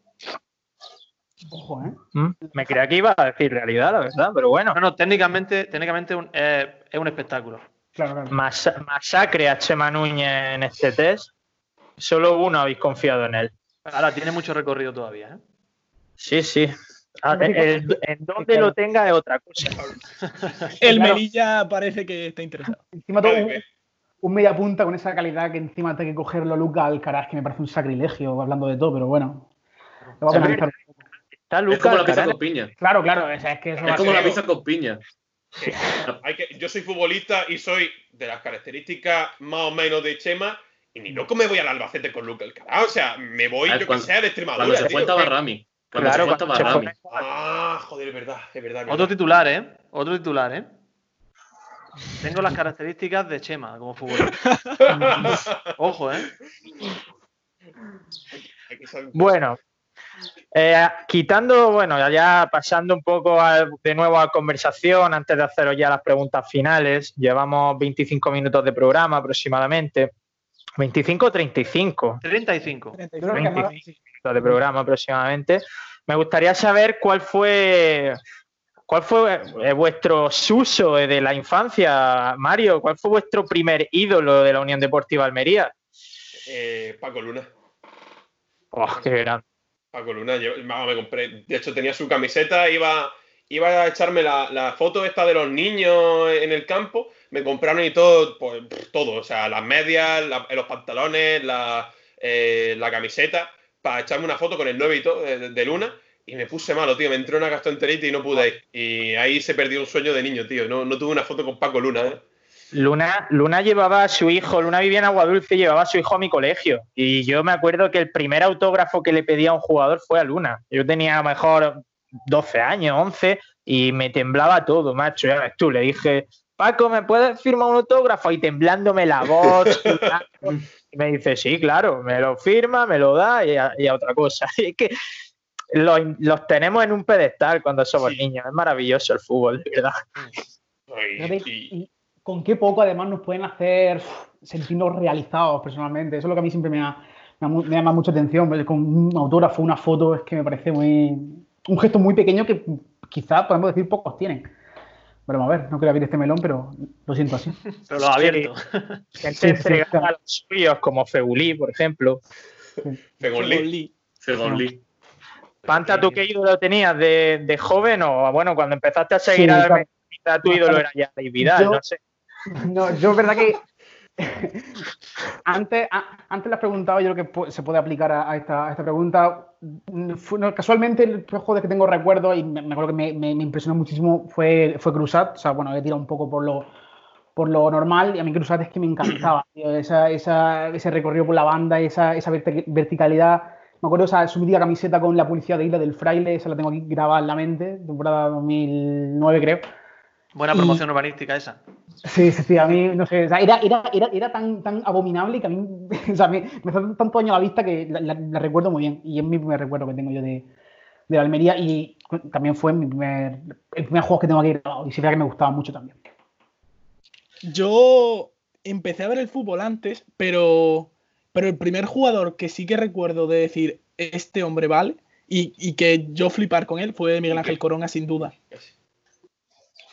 Ojo, ¿eh? ¿Mm? Me creía que iba a decir realidad, la verdad, pero bueno. No, no, técnicamente, técnicamente un- eh, es un espectáculo. Claro, claro. Masa- masacre a Chema Núñez en este test. Solo uno habéis confiado en él. Ahora tiene mucho recorrido todavía. ¿eh? Sí, sí. Ah, el- en dónde lo tenga es otra cosa. El Claro. Melilla parece que está interesado. Encima todo un, un media punta con esa calidad que encima tengo que cogerlo Luca Alcaraz, que me parece un sacrilegio hablando de todo, pero bueno. Lo vamos a Está Es Lucas como la pizza con piña. Claro, claro, o sea, es que eso Es como ser- la pizza con piña. Hay que, yo soy futbolista y soy de las características más o menos de Chema. Y ni loco me voy al Albacete con Luca Alcaraz. O sea, me voy, yo que cuando- sé, de Cuando Extremadura. se fue tío. estaba Rami. Cuando Claro, se fue cuando estaba se fue. Rami. Ah, joder, es verdad, es verdad. es verdad. Otro titular, ¿eh? Otro titular, ¿eh? Tengo las características de Chema como futbolista. Ojo, ¿eh? Hay que saber- Bueno, Eh, quitando, bueno, ya pasando un poco a- de nuevo a conversación, antes de haceros ya las preguntas finales, llevamos 25 minutos de programa aproximadamente. 25 o 35. 35. Yo creo que más- 25 minutos de programa aproximadamente. Me gustaría saber cuál fue cuál fue eh, vuestro suso de la infancia, Mario. ¿Cuál fue vuestro primer ídolo de la Unión Deportiva Almería? Eh, Paco Luna. Oh, qué grande. Paco Luna, yo vamos, me compré. De hecho, tenía su camiseta, iba, iba a echarme la, la foto esta de los niños en el campo. Me compraron y todo, pues todo. O sea, las medias, la- los pantalones, la, eh, la camiseta, para echarme una foto con el 9 y todo de, de- de Luna. Y me puse malo, tío. Me entró una gastroenteritis y no pude ir. Y ahí se perdió un sueño de niño, tío. No, no tuve una foto con Paco Luna, ¿eh? Luna, Luna llevaba a su hijo, Luna vivía en Aguadulce y llevaba a su hijo a mi colegio. Y yo me acuerdo que el primer autógrafo que le pedía a un jugador fue a Luna. Yo tenía a lo mejor 12 años, 11, y me temblaba todo, macho. Ya ves tú, le dije, Paco, ¿me puedes firmar un autógrafo? Y temblándome la voz. y me dice, sí, claro, me lo firma, me lo da y a, y a otra cosa. Y es que los, los tenemos en un pedestal cuando somos Sí. niños. Es maravilloso el fútbol, de verdad. Y con qué poco además nos pueden hacer sentirnos realizados personalmente. Eso es lo que a mí siempre me, ha- me, ha mu- me llama mucha atención. Con un autógrafo, una foto, es que me parece muy. Un gesto muy pequeño que quizás podemos decir pocos tienen. Pero a ver, no quería abrir este melón, pero lo siento así. Pero lo ha abierto. Gente Sí, sí, claro. a los suyos, como Febulí, por ejemplo. Fergon Lee. Panta, ¿tú qué ídolo tenías de, de joven o, bueno, cuando empezaste a seguir Sí, a la claro. Tu ídolo era ya David Vidal, Yo- no sé. No, yo es verdad que antes, a- antes preguntado, yo creo que se puede aplicar a, a esta, a esta pregunta. Mm, fue- no, casualmente, el juego de que tengo recuerdo y me, me acuerdo que me, me- me impresionó muchísimo fue, fue Cruzat. O sea, bueno, he tirado un poco por lo, por lo normal y a mí Cruzat es que me encantaba. tío, esa, esa- ese recorrido por la banda, esa, esa verti- verticalidad. Me acuerdo esa su mítica camiseta con la publicidad de Isla del Fraile, esa la tengo aquí grabada en la mente, temporada 2009 creo. Buena Y- promoción urbanística esa. Sí, sí, sí, a mí, no sé, o sea, era, era, era, era tan, tan abominable que a mí, o sea, me, me hace tanto daño a la vista que la, la- la recuerdo muy bien. Y es mi primer recuerdo que tengo yo de, de la Almería y también fue mi primer, el primer juego que tengo aquí grabado. Y sí, verdad que me gustaba mucho también. Yo empecé a ver el fútbol antes, pero, pero el primer jugador que sí que recuerdo de decir este hombre vale y, y que yo flipar con él fue Miguel Ángel Corona, sin duda.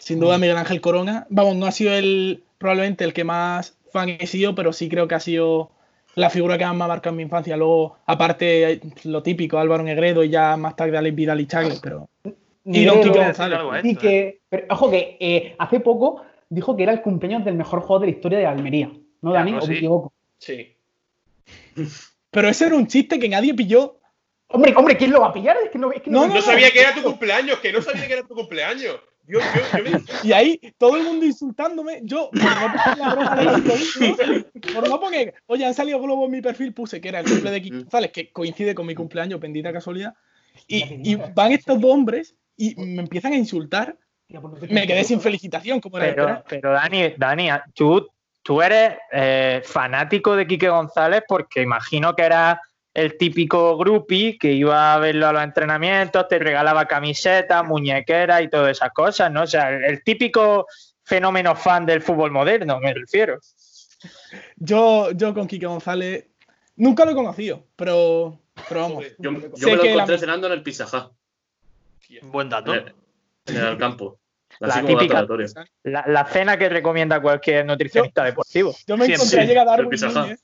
Sin duda, Miguel Ángel Corona. Vamos, no ha sido el probablemente el que más fan he sido, pero sí creo que ha sido la figura que más me ha marcado en mi infancia. Luego, aparte, lo típico, Álvaro Negredo y ya más tarde Alex Vidal y Chagui, pero. Y Don Quique González. algo a esto, y que, pero, ojo que eh, hace poco dijo que era el cumpleaños del mejor jugador de la historia de Almería. ¿No, Ya, Dani? pues ¿O me sí. equivoco? Sí. Pero ese era un chiste que nadie pilló. Hombre, hombre, ¿quién lo va a pillar? Es que no, es que No, No sabía que era tu cumpleaños, que no sabía que era tu cumpleaños. Yo, yo, yo me- Y ahí todo el mundo insultándome. Yo, por no poner la broma de Kiko, por no poner, oye, han salido globos en mi perfil, puse que era el cumple de Kiko González, que coincide con mi cumpleaños, bendita casualidad. Y, y van estos dos hombres y me empiezan a insultar. Me quedé sin felicitación, como era Pero, pero Dani, Dani, tú, tú eres eh, fanático de Quique González porque imagino que eras el típico groupie que iba a verlo a los entrenamientos, te regalaba camisetas, muñequeras y todas esas cosas, ¿no? O sea, el, el típico fenómeno fan del fútbol moderno, me refiero. Yo, yo con Quique González nunca lo he conocido, pero, pero vamos. Yo, yo Sé me lo que la- encontré cenando en el Pizza Buen dato. en el, en el campo. La Así típica-. La, la cena que recomienda cualquier nutricionista deportivo. Yo me Siempre. encontré a llegar a Darwin Pizza Hut. Núñez.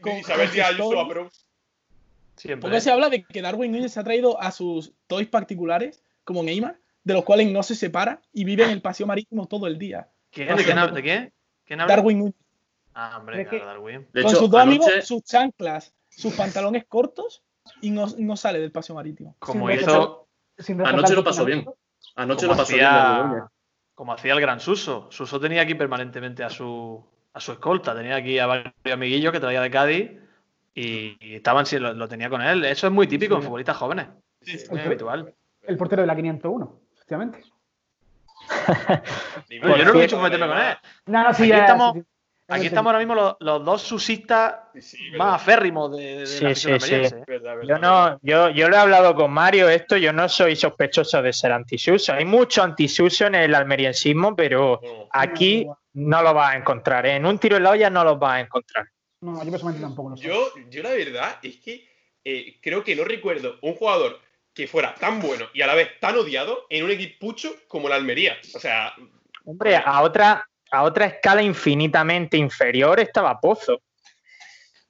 con- Isabel Díaz Ayuso. Siempre. Poco se habla de que Darwin Núñez se ha traído a sus toys particulares, como Neymar, de los cuales no se separa y vive en el paseo marítimo todo el día. ¿Quién? ¿De quién habla? ¿De qué? ¿Quién habla? Darwin Núñez, Ah, hombre, claro, Darwin. De con hecho, sus dos anoche, amigos, sus chanclas, sus pantalones cortos y no, no sale del paseo marítimo. Como hizo, Sin anoche lo pasó bien. Anoche como lo pasó bien. Hacía, como hacía el gran Suso. Suso tenía aquí permanentemente a su, a su escolta. Tenía aquí a varios amiguillos que traía de Cádiz y, estaban, sí, lo, lo tenía con él. Eso es muy típico en futbolistas jóvenes. Muy habitual. El portero de la 501, efectivamente. Yo no modo. he dicho meterme con él. No, no, sí, Aquí ya, estamos- sí, sí. Aquí estamos ahora mismo los, los dos susistas Sí, sí, más aférrimos de, de Sí, la. Verdad, verdad, Yo no, yo, yo lo he hablado con Mario, esto, yo no soy sospechoso de ser antisuso. Hay mucho antisuso en el almeriensismo, pero No. aquí no lo vas a encontrar. ¿eh? En un tiro en la olla no los vas a encontrar. No, yo personalmente tampoco lo sé. Yo, yo la verdad es que eh, creo que no recuerdo un jugador que fuera tan bueno y a la vez tan odiado en un equipucho como la Almería. O sea, Hombre, a otra, a otra escala infinitamente inferior estaba Pozo.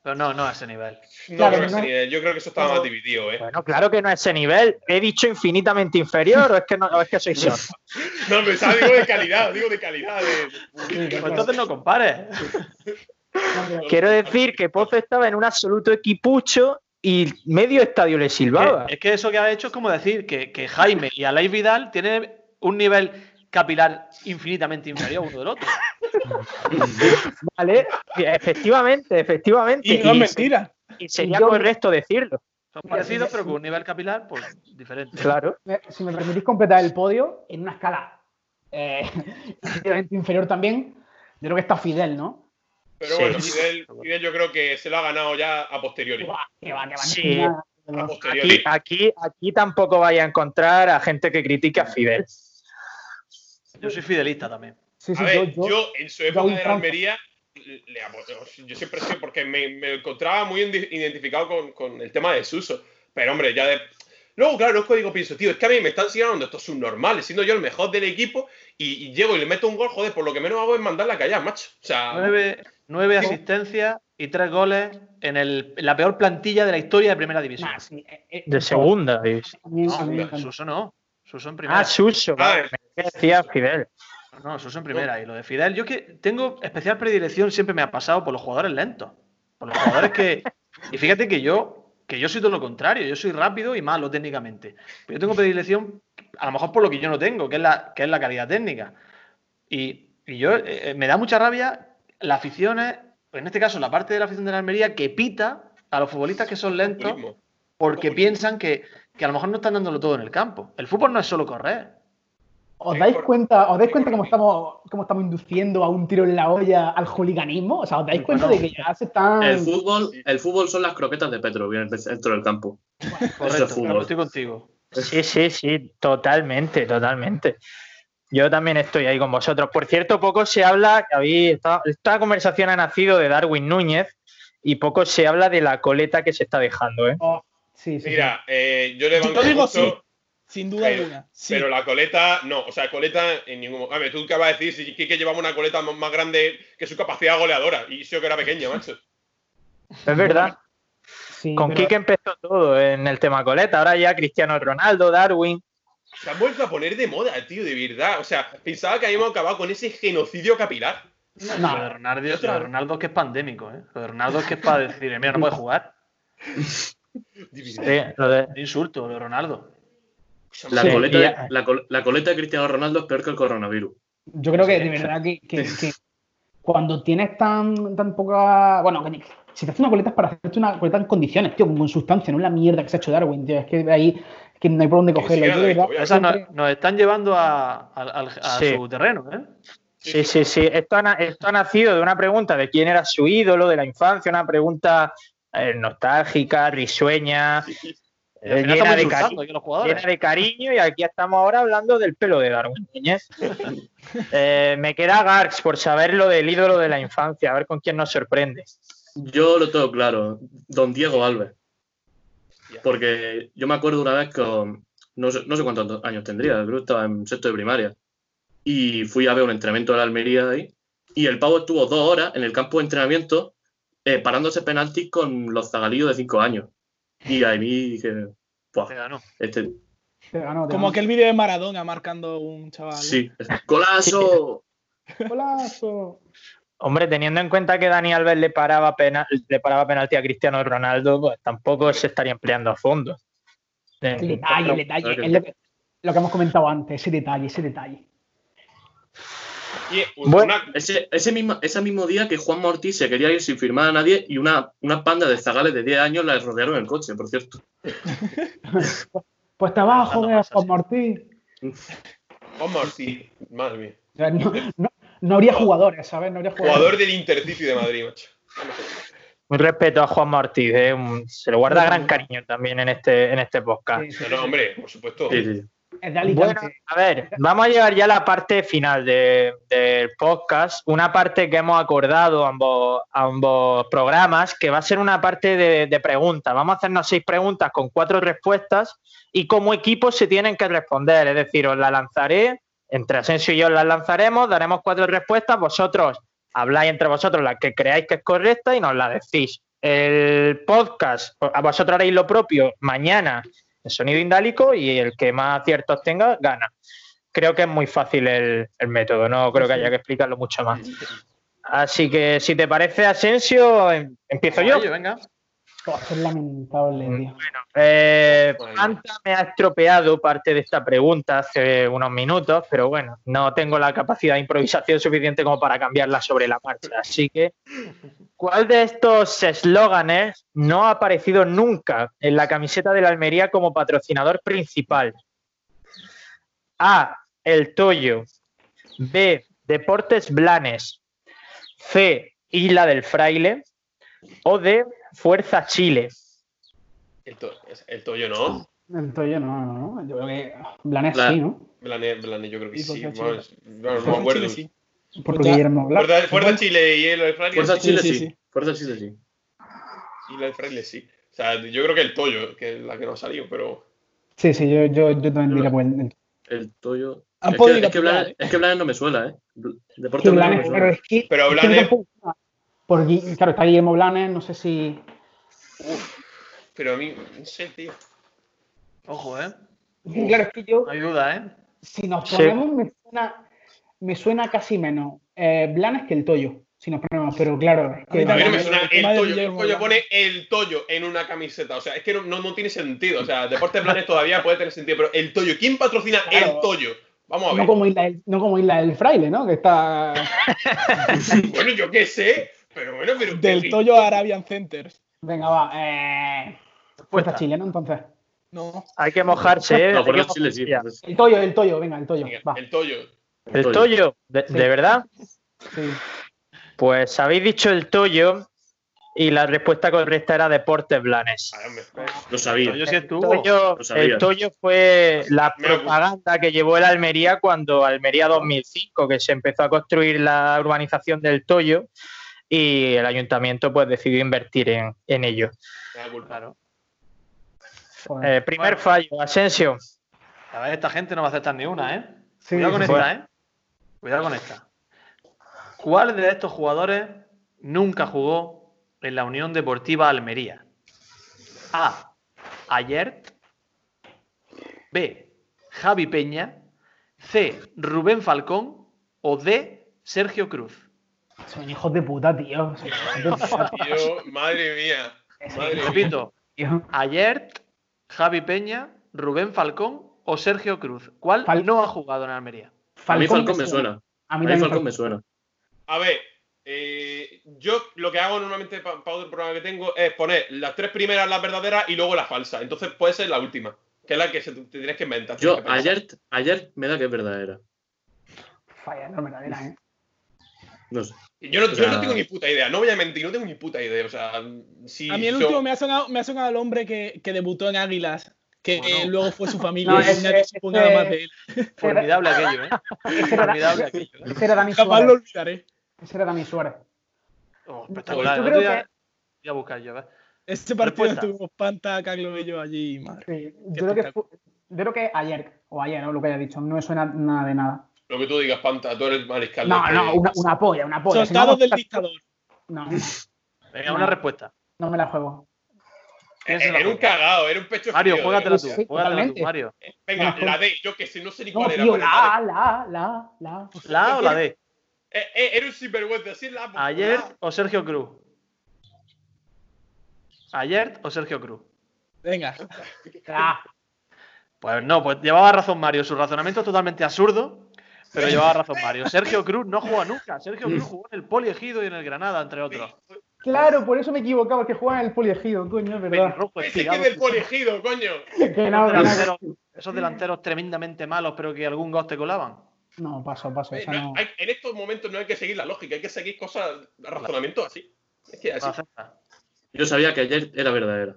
Pero no, no a ese nivel. no Claro, no- ese nivel. Yo creo que eso estaba más dividido, ¿eh? Bueno, claro que no es ese nivel. He dicho infinitamente inferior o es que no, o es que soy sordo. No, pero digo de calidad, digo de calidad. de- Pues entonces no compares. Quiero decir que Pozo estaba en un absoluto equipucho y medio estadio le silbaba. Que- es que eso que ha hecho es como decir que, que Jaime y Alay Vidal tienen un nivel capilar infinitamente inferior uno del otro. Vale, efectivamente, efectivamente. Y no es mentira. y sería yo- correcto decirlo. Son parecidos, pero con un nivel capilar pues diferente. Claro. Si me permitís completar el podio en una escala eh, ligeramente inferior también, yo creo que está Fidel, ¿no? Pero Sí. bueno, Fidel, Fidel yo creo que se lo ha ganado ya a posteriori. Que va, que va, que va. Sí. A posteriori. Aquí, aquí, aquí tampoco vaya a encontrar a gente que critique a Fidel. Yo soy fidelista también. Sí, sí, A ver, yo, yo, yo- en su época de. Almería, le yo siempre sé, porque me, me encontraba muy identificado con, con el tema de Suso. Pero hombre, ya de. Luego, claro, es código pienso, tío, es que a mí me están siguiendo estos subnormales, siendo yo el mejor del equipo, y, y llego y le meto un gol, joder, por lo que menos hago es mandarla a callar, macho. O sea, Nueve, asistencias y tres goles en, el- en la peor plantilla de la historia de Primera División. Nah, sí, eh, eh, De segunda. encanta. Suso no. Suso en primera. Ah, Suso. Vale, me decía Fidel. No, Suso en primera. Y lo de Fidel, yo que tengo especial predilección, siempre me ha pasado por los jugadores lentos. Por los jugadores que. Y fíjate que yo, que yo soy todo lo contrario, yo soy rápido y malo técnicamente. Pero yo tengo predilección, a lo mejor por lo que yo no tengo, que es la, que es la calidad técnica. Y, y yo eh, me da mucha rabia las aficiones, en este caso la parte de la afición de la Almería, que pita a los futbolistas que son lentos porque piensan que, que a lo mejor no están dándolo todo en el campo. El fútbol no es solo correr. ¿Os dais cuenta, os dais cuenta cómo estamos, cómo estamos induciendo a un tiro en la olla al hooliganismo? O sea, ¿os dais cuenta Bueno. de que ya se están. El fútbol, el fútbol son las croquetas de Petro bien dentro del campo. Correcto, Eso es fútbol. estoy contigo. Sí, sí, sí, totalmente, totalmente. Yo también estoy ahí con vosotros. Por cierto, poco se habla, habéis- esta, esta conversación ha nacido de Darwin Núñez y poco se habla de la coleta que se está dejando, ¿eh? Oh, sí, sí, sí. Mira, eh, yo le banco digo mucho, sí, sin duda alguna. Sí. Pero la coleta, no, o sea, coleta en ningún momento. A ver, tú qué vas a decir si Quique llevaba una coleta más grande que su capacidad goleadora y yo que era pequeña, macho. Es verdad. Sí, Con pero- Quique empezó todo en el tema coleta. Ahora ya Cristiano Ronaldo, Darwin. Se han vuelto a poner de moda, tío, de verdad. O sea, pensaba que habíamos acabado con ese genocidio capilar. No, Lo de Ronaldo, lo de Ronaldo es que es pandémico, ¿eh? Lo de Ronaldo es que es para decir, mira, no puede jugar. Sí, lo de- insulto, lo de Ronaldo. La, Sí, coleta, de, ya- la, col- la coleta de Cristiano Ronaldo es peor que el coronavirus. Yo creo que de verdad que, que- que cuando tienes tan, tan poca. Bueno, que si te haces una coleta es para hacerte una coleta en condiciones, tío, con, sustancia, no la mierda que se ha hecho Darwin, tío. Es que ahí es que no hay por dónde cogerlo. sí, nos, están llevando a, a- al- a Sí. su terreno, ¿eh? Sí, sí, sí. Esto ha, na- esto ha nacido de una pregunta de quién era su ídolo de la infancia, una pregunta eh, nostálgica, risueña, eh, llena, de insultando cari- aquí a los jugadores. llena de cariño y aquí estamos ahora hablando del pelo de Darwin Núñez. Eh, me queda Garx por saber lo del ídolo de la infancia, a ver con quién nos sorprende. Yo lo tengo claro, don Diego Alves. Porque yo me acuerdo una vez con, no sé, no sé cuántos años tendría, creo que estaba en sexto de primaria. Y fui a ver un entrenamiento de la Almería ahí. Y el pavo estuvo dos horas en el campo de entrenamiento eh, parándose penaltis con los zagalillos de cinco años. Y a mí dije, "Buah, Se ganó. este, te ganó, te Como ganó. aquel vídeo de Maradona marcando un chaval. sí, golazo. Golazo. Hombre, teniendo en cuenta que Dani Alves le paraba, pena- le paraba penalti a Cristiano Ronaldo, pues tampoco se estaría empleando a fondo. El detalle, el detalle. Es lo que, lo que hemos comentado antes, ese detalle, ese detalle. Y Bueno. Ese, ese, mismo, ese mismo día que Juan Ortiz se quería ir sin firmar a nadie y una, una panda de zagales de 10 años la rodearon el coche, por cierto. Pues te Pasando eh, cosas, Juan. Martí. Juan Martí, madre mía. No- no habría jugadores, ¿sabes? No habría jugadores. Jugador del Intercity de Madrid, macho. Un respeto a Juan Ortiz, ¿eh? Se le guarda gran cariño también en este, en este podcast. Sí, sí, No, no, hombre, por supuesto. Sí. Bueno, a ver, vamos a llegar ya a la parte final de- del podcast, una parte que hemos acordado ambos, ambos programas, que va a ser una parte de, de preguntas. Vamos a hacernos seis preguntas con cuatro respuestas y como equipo se tienen que responder, es decir, os la lanzaré, entre Asensio y yo las lanzaremos, daremos cuatro respuestas, vosotros habláis entre vosotros la que creáis que es correcta y nos la decís. El podcast, a vosotros haréis lo propio mañana en sonido indálico y el que más aciertos tenga gana. Creo que es muy fácil el, el método, no creo que haya que explicarlo mucho más. Así que si te parece, Asensio, em- empiezo yo. Venga. Es lamentable, tío. Eh. Fanta me ha estropeado parte de esta pregunta hace unos minutos, pero bueno, no tengo la capacidad de improvisación suficiente como para cambiarla sobre la marcha. Así que, ¿cuál de estos eslóganes no ha aparecido nunca en la camiseta de la Almería como patrocinador principal? A. El Toyo. B. Deportes Blanes. C. Isla del Fraile. O D. Fuerza Chile. El, to- el Toyo no. El Toyo no, no, no. Yo creo que Blanes Bla- sí, ¿no? Blane, Blane, yo creo que sí. No Fuerza me acuerdo. Chile, sí. Porque Ya. Guillermo Blas. Fuerza, Fuerza Chile y el Fraile. Fuerza. Chile sí, sí. sí. Fuerza Chile sí. Y la del Fraile sí. O sea, yo creo que el Toyo, que es la que no ha salido, pero. Sí, sí, yo, yo, yo también diría por el, el- El Toyo. Han Es que, es, que Blanes, es que Blanes no me suena, ¿eh? Deporte Blanes Blanes, no me pero es que. Pero es que Blanes- por claro, está Guillermo Blanes, no sé si. Pero a mí, no sé, tío. Ojo, ¿eh? Claro, es que yo, No hay duda, ¿eh? si nos Sí. ponemos, me suena, me suena casi menos eh, Blanes que el Toyo. Si nos ponemos, pero claro. es que A mí no me Blanes, suena el el Toyo. ¿Qué Guillermo coño Blanes. pone el Toyo en una camiseta? O sea, es que no, no, no tiene sentido. O sea, Deportes Planes todavía puede tener sentido, pero el Toyo, ¿quién patrocina el. Toyo? Vamos a no ver. como, Isla del, no como Isla del Fraile, ¿no? Que está. Bueno, yo qué sé. Pero bueno, pero. Del Toyo Arabian Centers. Venga, va. Eh, fuerza Chile, ¿no? Entonces. No. Hay que mojarse, ¿eh? No, Fuerza Chile sí. Fuerza- El Toyo, el Toyo, venga, el Toyo. Venga, Va. el Toyo. ¿El Toyo? ¿De, Sí. de verdad? Sí. Pues habéis dicho el Toyo y la respuesta correcta era Deportes Blanes. Ay, hombre. Lo sabía. Sí El. Toyo, Lo sabía. el Toyo fue la propaganda que llevó el Almería cuando Almería 2005, que se empezó a construir la urbanización del Toyo y el ayuntamiento pues decidió invertir en, en ello. Claro. Eh, primer Bueno. fallo, Asensio. A ver, esta gente no va a aceptar ni una, ¿eh? Sí, Cuidado con sí, esta, ¿eh? Cuidado con esta. ¿Cuál de estos jugadores nunca jugó en la Unión Deportiva Almería? A. Ayert. B. Javi Peña. C. Rubén Falcón. O D. Sergio Cruz. Son hijos de puta, tío. Son hijos de puta, Tío, madre mía. Madre. Repito. tío. Ayert, Javi Peña, Rubén Falcón o Sergio Cruz. ¿Cuál Fal- no ha jugado en Almería? A mí Falcón Falcón me suena. A A mí Falcón me suena. A ver, eh, yo lo que hago normalmente para otro programa que tengo es poner las tres primeras las verdaderas y luego la falsa. Entonces puede ser la última, que es la que se, te tienes que inventar. Yo ayer, ayer me da que es verdadera. Falla, no verdadera, ¿eh? No sé. Yo no, o yo no tengo ni puta idea, no voy a mentir, no tengo ni puta idea. O sea, si A mí el yo- último me ha sonado, me ha sonado el hombre que, que debutó en Águilas, que Bueno. eh, luego fue su familia No, y ese- nadie supo nada ese- más de él. Formidable aquello, ¿eh? Formidable aquello. ¿eh? ese era Dani Jamás lo Suárez. olvidaré. Ese era Dani Suárez. Oh, espectacular. Yo creo otro día- que- Voy a buscar yo, a ver. Este partido Respuesta. estuvimos Panta, Carlos y yo allí, madre. Sí, yo, creo que yo creo que ayer, o ayer, o lo que haya dicho, no me suena nada de nada. Lo que tú digas, Panta, tú eres mariscal. No, de- no, una, una polla, una polla. Si no Soldados vamos- del dictador. No, Venga, No. una respuesta. no me la juego. ¿Quién Eh, Era un cagado, era un pecho Mario, frío, juégatela eh. tú. Sí, Juégatela tú, totalmente. Mario. Venga, No, la D, yo que sé, no sé ni cuál era. tío, la, la, la, la. ¿La o la D? Eh, eh, era un sinvergüenza, así la. ¿Ayer la- o Sergio Cruz? ¿Ayer o Sergio Cruz? Venga. La. Pues no, pues llevaba razón Mario. Su razonamiento es totalmente absurdo, pero llevaba razón Mario. Sergio Cruz no juega nunca. Sergio Cruz jugó en el Poliegido y en el Granada, entre otros. Claro, por eso me equivocaba, que juegan en el poliegido, coño, es verdad. Ese que del colegido, coño. Que no, delanteros- esos delanteros tremendamente malos, pero que algún gol te colaban. No, paso, paso. Eh, no- no. hay- en estos momentos no hay que seguir la lógica, hay que seguir cosas, razonamientos así. Es que así. Yo sabía que ayer era verdadera.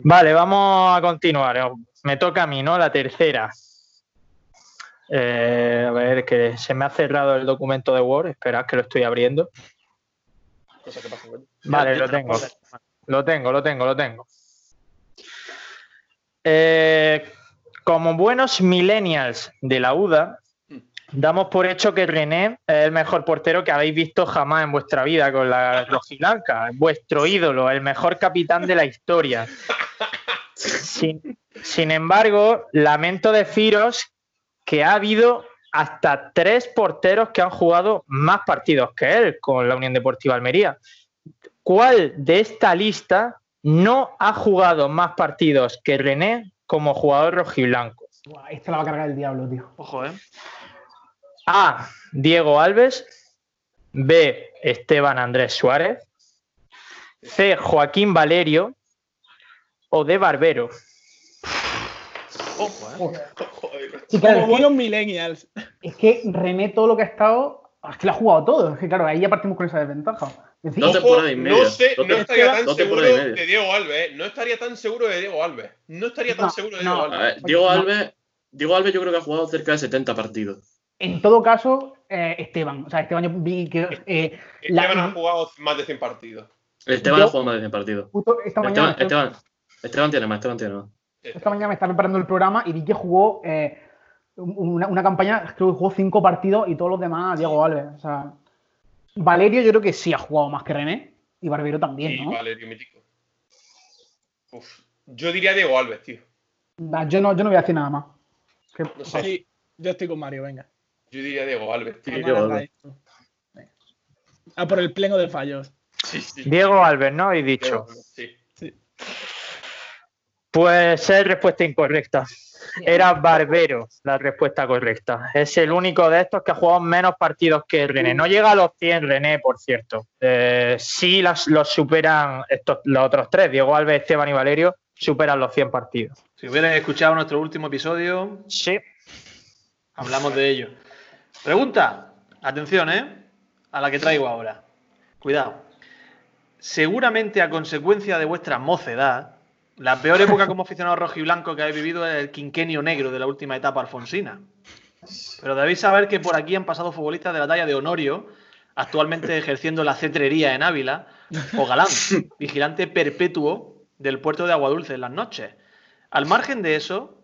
Vale, vamos a continuar. Me toca a mí, ¿no? La tercera. Eh, a ver, que se me ha cerrado el documento de Word. Esperad que lo estoy abriendo. Vale, lo te tengo. Lo tengo, lo tengo, lo tengo. Eh, como buenos millennials de la UDA, damos por hecho que René es el mejor portero que habéis visto jamás en vuestra vida con la rojiblanca. Es vuestro ídolo, el mejor capitán de la historia. Sin, sin embargo, lamento deciros que ha habido hasta tres porteros que han jugado más partidos que él con la Unión Deportiva Almería. ¿Cuál de esta lista no ha jugado más partidos que René como jugador rojiblanco? Esta la va a cargar el diablo, tío. Ojo, ¿eh? A. Diego Alves. B. Esteban Andrés Suárez. C. Joaquín Valerio. O D. Barbero. Ojo, ¿eh? Sí, claro, Como es que- buenos millennials. Es que René todo lo que ha estado, es que lo ha jugado todo. Es que claro, ahí ya partimos con esa desventaja. Es decir, No te- Ojo, temporada y media. no, sé, No no estaría tan no seguro de Diego Alves, ¿eh? No estaría tan seguro de Diego Alves. No estaría tan No, seguro de no. Diego A Alves. ver, Diego No. Alves, Diego Alves yo creo que ha jugado cerca de 70 partidos. en todo caso, eh, Esteban. O sea, Esteban yo vi que eh, la- Esteban ha jugado más de 100 partidos. Esteban Yo- ha jugado más de 100 partidos. justo esta mañana, Esteban, Esteban, Esteban tiene más, Esteban tiene más. Esta mañana me estaba preparando el programa y vi que jugó eh, una, una campaña, creo que jugó cinco partidos y todos los demás Diego Alves. O sea, Valerio yo creo que sí ha jugado más que René y Barbero también, Y ¿no? Valerio Mítico. Uf, yo diría Diego Alves, tío. Nah, Yo no, yo no voy a decir nada más. Que- No sé. Sí, yo estoy con Mario, venga. Yo diría Diego Alves, tío. Diego a darle Alves. a esto. Venga. A por el pleno de fallos. Sí, sí. Diego Alves, ¿no? Habéis dicho. Alves, sí. Pues es respuesta incorrecta. Era Barbero la respuesta correcta. Es el único de estos que ha jugado menos partidos que René. No llega a los 100 René, por cierto. Eh, sí las- los superan estos, los otros tres, Diego Alves, Esteban y Valerio, superan los 100 partidos. Si hubierais escuchado nuestro último episodio, Sí. hablamos de ello. Pregunta, atención, ¿eh? A la que traigo ahora. Cuidado. Seguramente a consecuencia de vuestra mocedad, la peor época como aficionado rojo y blanco que habéis vivido es el quinquenio negro de la última etapa alfonsina. Pero debéis saber que por aquí han pasado futbolistas de la talla de Honorio, actualmente ejerciendo la cetrería en Ávila, o Galán, vigilante perpetuo del puerto de Aguadulce en las noches. Al margen de eso,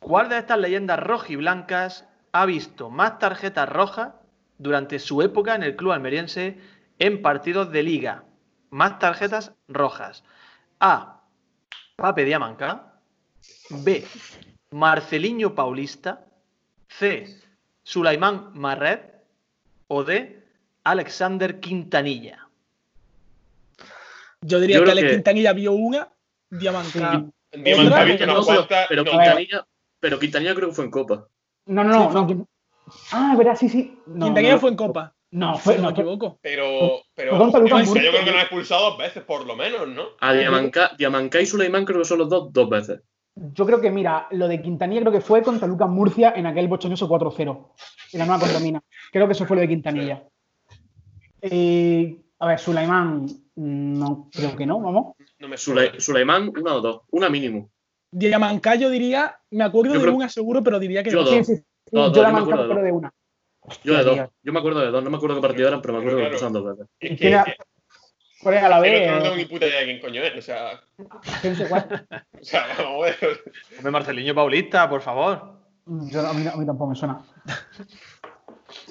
¿cuál de estas leyendas rojiblancas ha visto más tarjetas rojas durante su época en el club almeriense en partidos de liga? Más tarjetas rojas. A. Pape Diamanca. B. Marceliño Paulista. C. Sulaimán Marret. O D. Alexander Quintanilla. Yo diría Yo que Alex que- Quintanilla vio una, Diamanca. No, pero, cuantas. pero no, Quintanilla, pero Quintanilla creo que fue en Copa. No, no, no. no, Ah, verdad, sí, sí. No, Quintanilla no, fue en Copa. No, fue, no no, me equivoco. Pero, pero yo creo que tío. nos ha expulsado dos veces, por lo menos, ¿no? A Diamanca, Diamanca y Suleiman creo que son los dos dos veces. Yo creo que, mira, lo de Quintanilla creo que fue contra Lucas Murcia en aquel bochornoso 4-0. En la nueva contamina. Creo que eso fue lo de Quintanilla. Eh, a ver, Sulaimán, no, creo que no, vamos. No me Sule- una o dos. Una mínimo. Diamanca yo diría, me acuerdo Yo de creo- una seguro, pero diría que Yo no. dos. Sí, sí, dos, yo la yo me acuerdo de pero de una. Yo de Hostia, dos. Yo me acuerdo de dos. No me acuerdo qué partido eran, pero me acuerdo que Claro. pasaban dos veces. Es ¿Y que, quién era- que- ¿Cuál era la que B? no, no tengo eh? ni puta idea de quién coño es. O sea, no sé cuál. o sea vamos a ver. Hombre, Marceliño Paulista, por favor. Yo- a, mí, a mí tampoco me suena.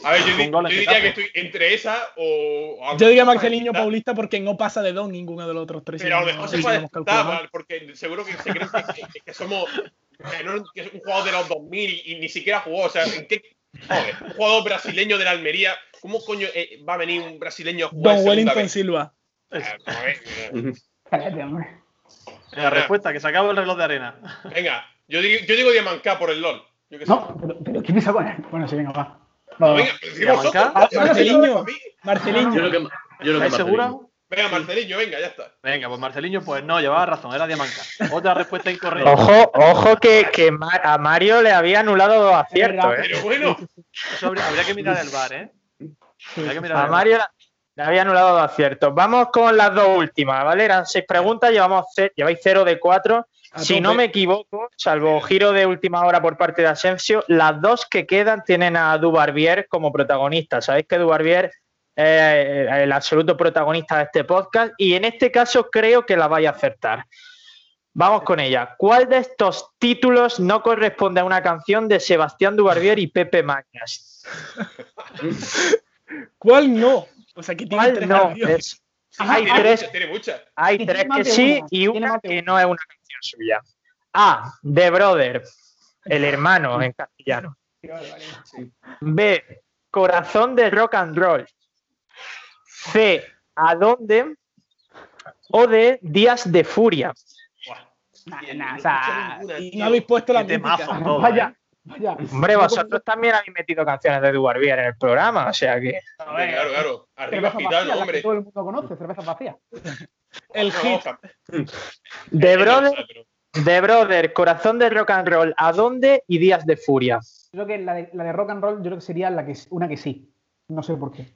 A ver, yo, di- yo diría que estoy entre esa o. o a lo Yo diría Marceliño Paulista, porque no pasa de dos ninguno de los otros tres. Pero a lo mejor se puede estar, porque seguro que se creen que, que- que somos. Que, no- que es un jugador de los 2000 y ni siquiera jugó. O sea, ¿en qué. Joder, un jugador brasileño de la Almería. ¿Cómo coño eh, va a venir un brasileño a jugar? Don Wellington vez? Silva. Ah. La respuesta, que se acaba el reloj de arena. Venga, yo digo, yo digo Diamanca por el LOL. Yo qué sé. No, pero, pero ¿qué pisa con él? Bueno, sí, venga, va. Va. Venga, Diamanca. vosotros, Marceliño. Yo creo que, yo que ¿Estáis Marcelino. Venga, Marceliño, venga, ya está. Venga, pues Marceliño, pues no, llevaba razón, era Diamanca. Otra respuesta incorrecta. Ojo, ojo que, que a Mario le había anulado dos aciertos, ¿eh? Pero bueno, Eso habría, habría que mirar el bar, ¿eh? Habría que mirar A el Mario le había anulado dos aciertos. Vamos con las dos últimas, ¿vale? Eran seis preguntas, llevamos lleváis cero de cuatro. A Si tope. no me equivoco, salvo giro de última hora por parte de Asensio, las dos que quedan tienen a Dubarbier como protagonista. Sabéis que Dubarbier eh, el absoluto protagonista de este podcast y en este caso creo que la vais a acertar. Vamos con ella. ¿Cuál de estos títulos no corresponde a una canción de Sebastián Dubarbier y Pepe Mañas? ¿Cuál no? O sea, que tiene ¿Cuál tres no? canciones. Es- sí, hay tiene tres tiene muchas. hay tres que sí una, y una que una. no es una canción suya. A. The Brother, el hermano en castellano. B. Corazón de rock and roll. C. ¿A dónde? O D. Días de furia. Nah, nah, no o sea, escucho ninguna, Y tío. no habéis puesto la mítica. todo, vaya, ¿eh? vaya. Hombre, vosotros también habéis metido canciones de Dubarbier en el programa, o sea que. Claro, claro. Arriba Cervezas gitano, que hombre. todo el mundo conoce, cervezas vacías. El hit. No Brother, The Brother, Corazón de rock and roll, ¿a dónde? Y Días de furia. Yo creo que la de, la de rock and roll, yo creo que sería la que, una que sí. No sé por qué.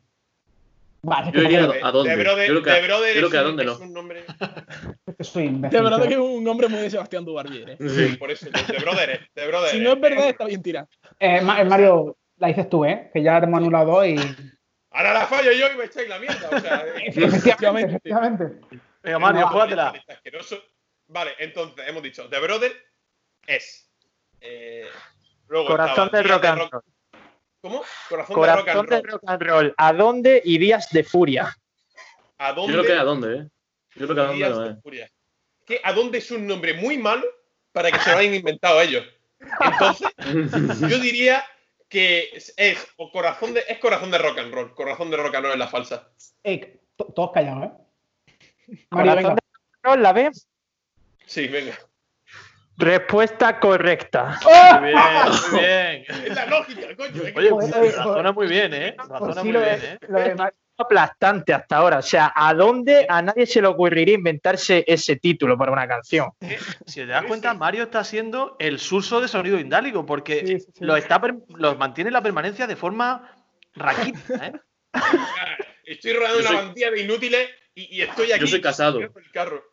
Vale, Yo diría ¿a dónde? De Brother, Yo creo que- de Brother creo que a un- dónde es no. un nombre. que soy imbécil. De verdad que es un nombre muy de Sebastián Dubarbier. ¿eh? Sí. Por eso, de Brother, de Brother. Si no es verdad, está bien tirado. Eh, eh, Mario, la dices tú, ¿eh? Que ya te hemos anulado y. Ahora la fallo yo y me echáis la mierda. O sea, eh, Efectivamente, efectivamente. Venga, Mario, júgatela. Vale, entonces hemos dicho, The Brother es. eh, luego Corazón estaba de rock and roll. ¿Cómo? Corazón, Corazón de rock de and roll. rock and roll, ¿a dónde? Y Días de furia. ¿A Yo dónde? creo que a dónde, ¿eh? Yo creo que a dónde Días no de es. furia. Que a dónde es un nombre muy malo para que se lo hayan inventado ellos. Entonces, yo diría que es, es o corazón de es corazón de rock and roll. Corazón de rock and roll es la falsa. To- todos callados, ¿eh? Mario, Corazón venga. de rock and roll, ¿la B? Sí, venga. Respuesta correcta. Muy bien, muy bien. Es la lógica, coño. Oye, pues, razona muy bien, ¿eh? Pues Razona sí, muy lo bien, de- ¿eh? lo aplastante hasta ahora. O sea, ¿a dónde a nadie se le ocurriría inventarse ese título para una canción? Si te das cuenta, Mario está siendo el suso de sonido indálico porque Sí, sí, sí. Lo, está, lo mantiene la permanencia de forma raquítica, ¿eh? Estoy rodeado de una soy- bandilla de inútiles y, y estoy aquí. Yo soy casado. el carro.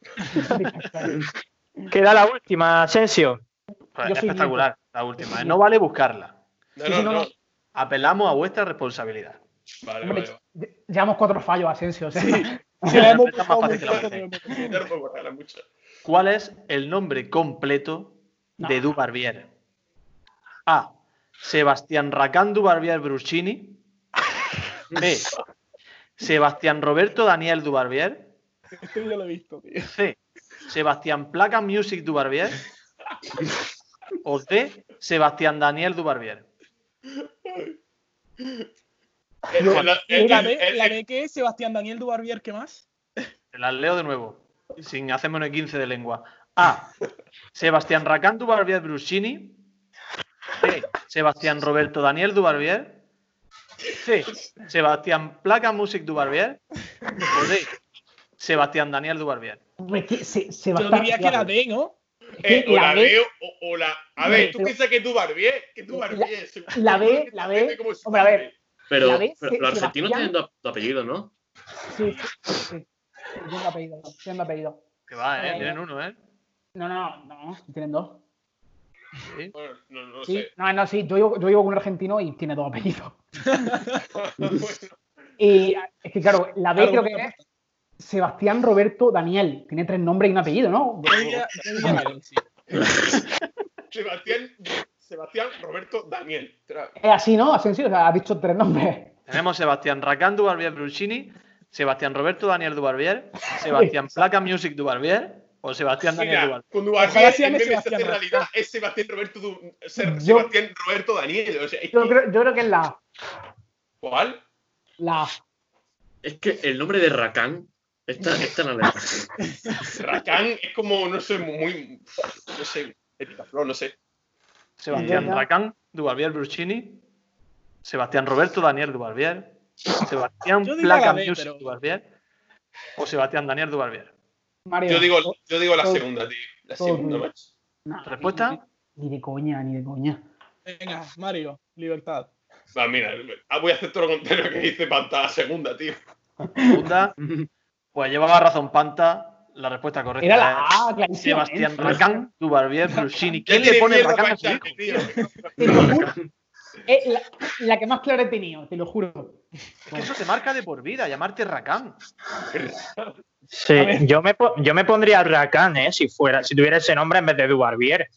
Queda la última, Asensio. Pues espectacular, la última. ¿eh? No vale buscarla. No, Sí, no, sí, no, no. no. Apelamos a vuestra responsabilidad. Vale, Hombre, vale. vale. lle- Llevamos cuatro fallos, Asensio. O sea, la más fácil que la. Ya. ¿Cuál es el nombre completo de. Dubarbier? A. Sebastián Racán Dubarbier Bruscini. B. Sebastián Roberto Daniel Dubarbier. Esto yo lo he visto, tío. C. Sebastián Placa Music Dubarbier. O D. Sebastián Daniel Dubarbier. La de que es Sebastián Daniel Dubarbier, ¿qué más? Te las leo de nuevo, sin hacerme un 15 de lengua. A. Sebastián Racán Dubarbier Bruscini. B. Sebastián Roberto Daniel Dubarbier. C. Sebastián Placa Music Dubarbier. O D. Sebastián Daniel Dubarbier. se, Yo diría que la D, ¿no? eh, o la B- B o, o la. A ver, tú piensas que tú Barbier, que tú Barbier. la B, la B, hombre, a ver, Pero, La de pero Se- los argentinos Sebastián- tienen tu, tu apellido, ¿no? Sí, sí, sí. Tienen apellido, tienen apellido. Que va, ¿eh? Eh, Tienen uno, ¿eh? No, no, no, tienen dos. Sí. Bueno, no, no Sí, sé. no, no, sí, yo vivo, yo vivo con un argentino y tiene dos apellidos. Bueno, Y es que, claro, la B creo que es Sebastián Roberto Daniel. Tiene tres nombres y un apellido, ¿no? Yo diría, yo diría la D, sí. Sebastián, Sebastián Roberto Daniel. Tra- Es así, ¿no? Asensio, o sea, ha dicho tres nombres. Tenemos Sebastián Racán Dubarbier Bruscini. Sebastián Roberto Daniel Dubarbier. Sebastián Placa Music Dubarbier. O Sebastián Daniel Mira, Dubarbier. cuando Ojalá Barbier se en vez de Sebastián realidad es Sebastián Roberto, Du- Ser- Yo- Sebastián Roberto Daniel. O sea, es Yo creo, yo creo que es la A. ¿Cuál? La A. Es que el nombre de Rakan está en la. Racán es como, no sé, muy. No sé, Epitaflor, no sé. Sebastián. Racán Dubarbier Bruscini. Sebastián Roberto Daniel Dubarbier. Sebastián Placa la B, Music pero- o Sebastián Daniel Dubarbier. Mario, yo digo, yo digo la segunda, tío. La segunda, macho. ¿Respuesta? Ni, de coña, ni de coña. Venga, Mario, libertad. Va, mira, ah, voy a hacer todo lo contrario que dice la segunda, tío. Segunda. Pues llevaba razón Panta. La respuesta correcta Era la A, Sebastián Racán, Dubarbier, Brusini. ¿Quién le pone Racán a su hijo? Eh, la, que más clara he tenido, te lo juro. Es que eso te marca de por vida, llamarte Rakan. Sí, yo me, yo me pondría Rakan, ¿eh? Si fuera, si tuviera ese nombre en vez de Dubarbier.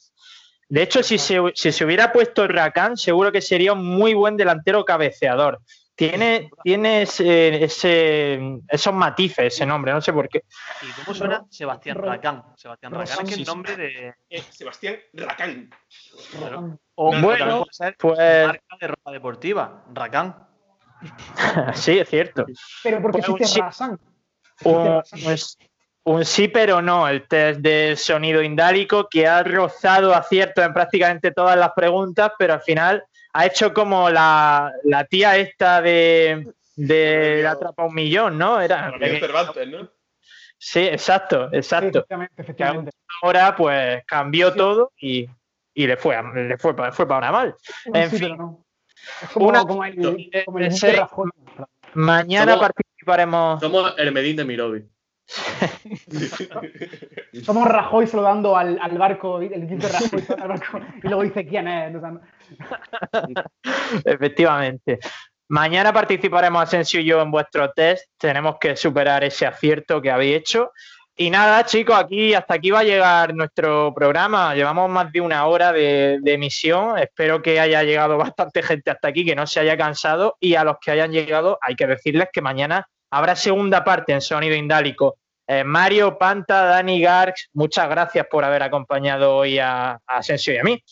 De hecho, si se, si se hubiera puesto Rakan, seguro que sería un muy buen delantero cabeceador. Tiene, tiene ese, esos matices ese nombre, no sé por qué. ¿Y cómo suena Sebastián Racán? Sebastián Racán es el nombre de. Eh, Sebastián Racán. O bueno, pues. Marca de ropa deportiva, Racán. sí, es cierto. Pero porque pues existe Rasan. Un, pues, un sí, pero no. El test de sonido indálico que ha rozado acierto en prácticamente todas las preguntas, pero al final ha hecho como la, la tía esta de, de la Atrapa un Millón, ¿no? Era. Cervantes, ¿no? Sí, exacto, exacto. efectivamente, efectivamente. Ahora, pues cambió todo y, y, le fue, le fue, fue para mal. en fin. No. como, una, como el, como el Mañana participaremos. Somos el Medín de Mirovi. Somos Rajoy saludando al, al barco, el de Rajoy al barco, y luego dice quién es. Efectivamente. Mañana participaremos Asensio y yo en vuestro test. Tenemos que superar ese acierto que habéis hecho. Y nada, chicos, aquí hasta aquí va a llegar nuestro programa. Llevamos más de una hora de, de, emisión. Espero que haya llegado bastante gente hasta aquí, que no se haya cansado. Y a los que hayan llegado, hay que decirles que mañana Habrá segunda parte en Sonido Indálico. Eh, Mario, Panta, Dani, Garx, muchas gracias por haber acompañado hoy a, Asensio y a mí.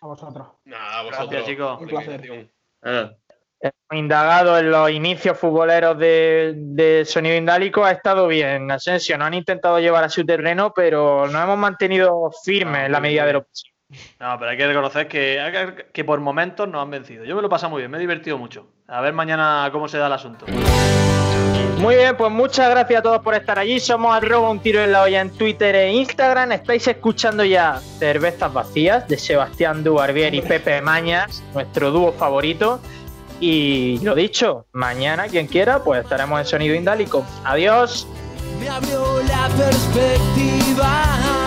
A vosotros. Nada, a vosotros. Gracias, chicos. Un placer. Eh. Hemos indagado en los inicios futboleros de, Sonido Indálico, ha estado bien. Asensio, no han intentado llevar a su terreno, pero nos hemos mantenido firmes en la medida de lo posible. No, pero hay que reconocer que, que por momentos nos han vencido. Yo me lo he pasado muy bien, me he divertido mucho. A ver mañana cómo se da el asunto. Muy bien, pues muchas gracias a todos por estar allí. Somos arroba un tiro en la olla en Twitter e Instagram. Estáis escuchando ya Cervezas Vacías de Sebastián Dubarbier y Pepe Mañas, nuestro dúo favorito. Y lo dicho, mañana, quien quiera, pues estaremos en Sonido Indálico. Adiós. Me abrió la perspectiva.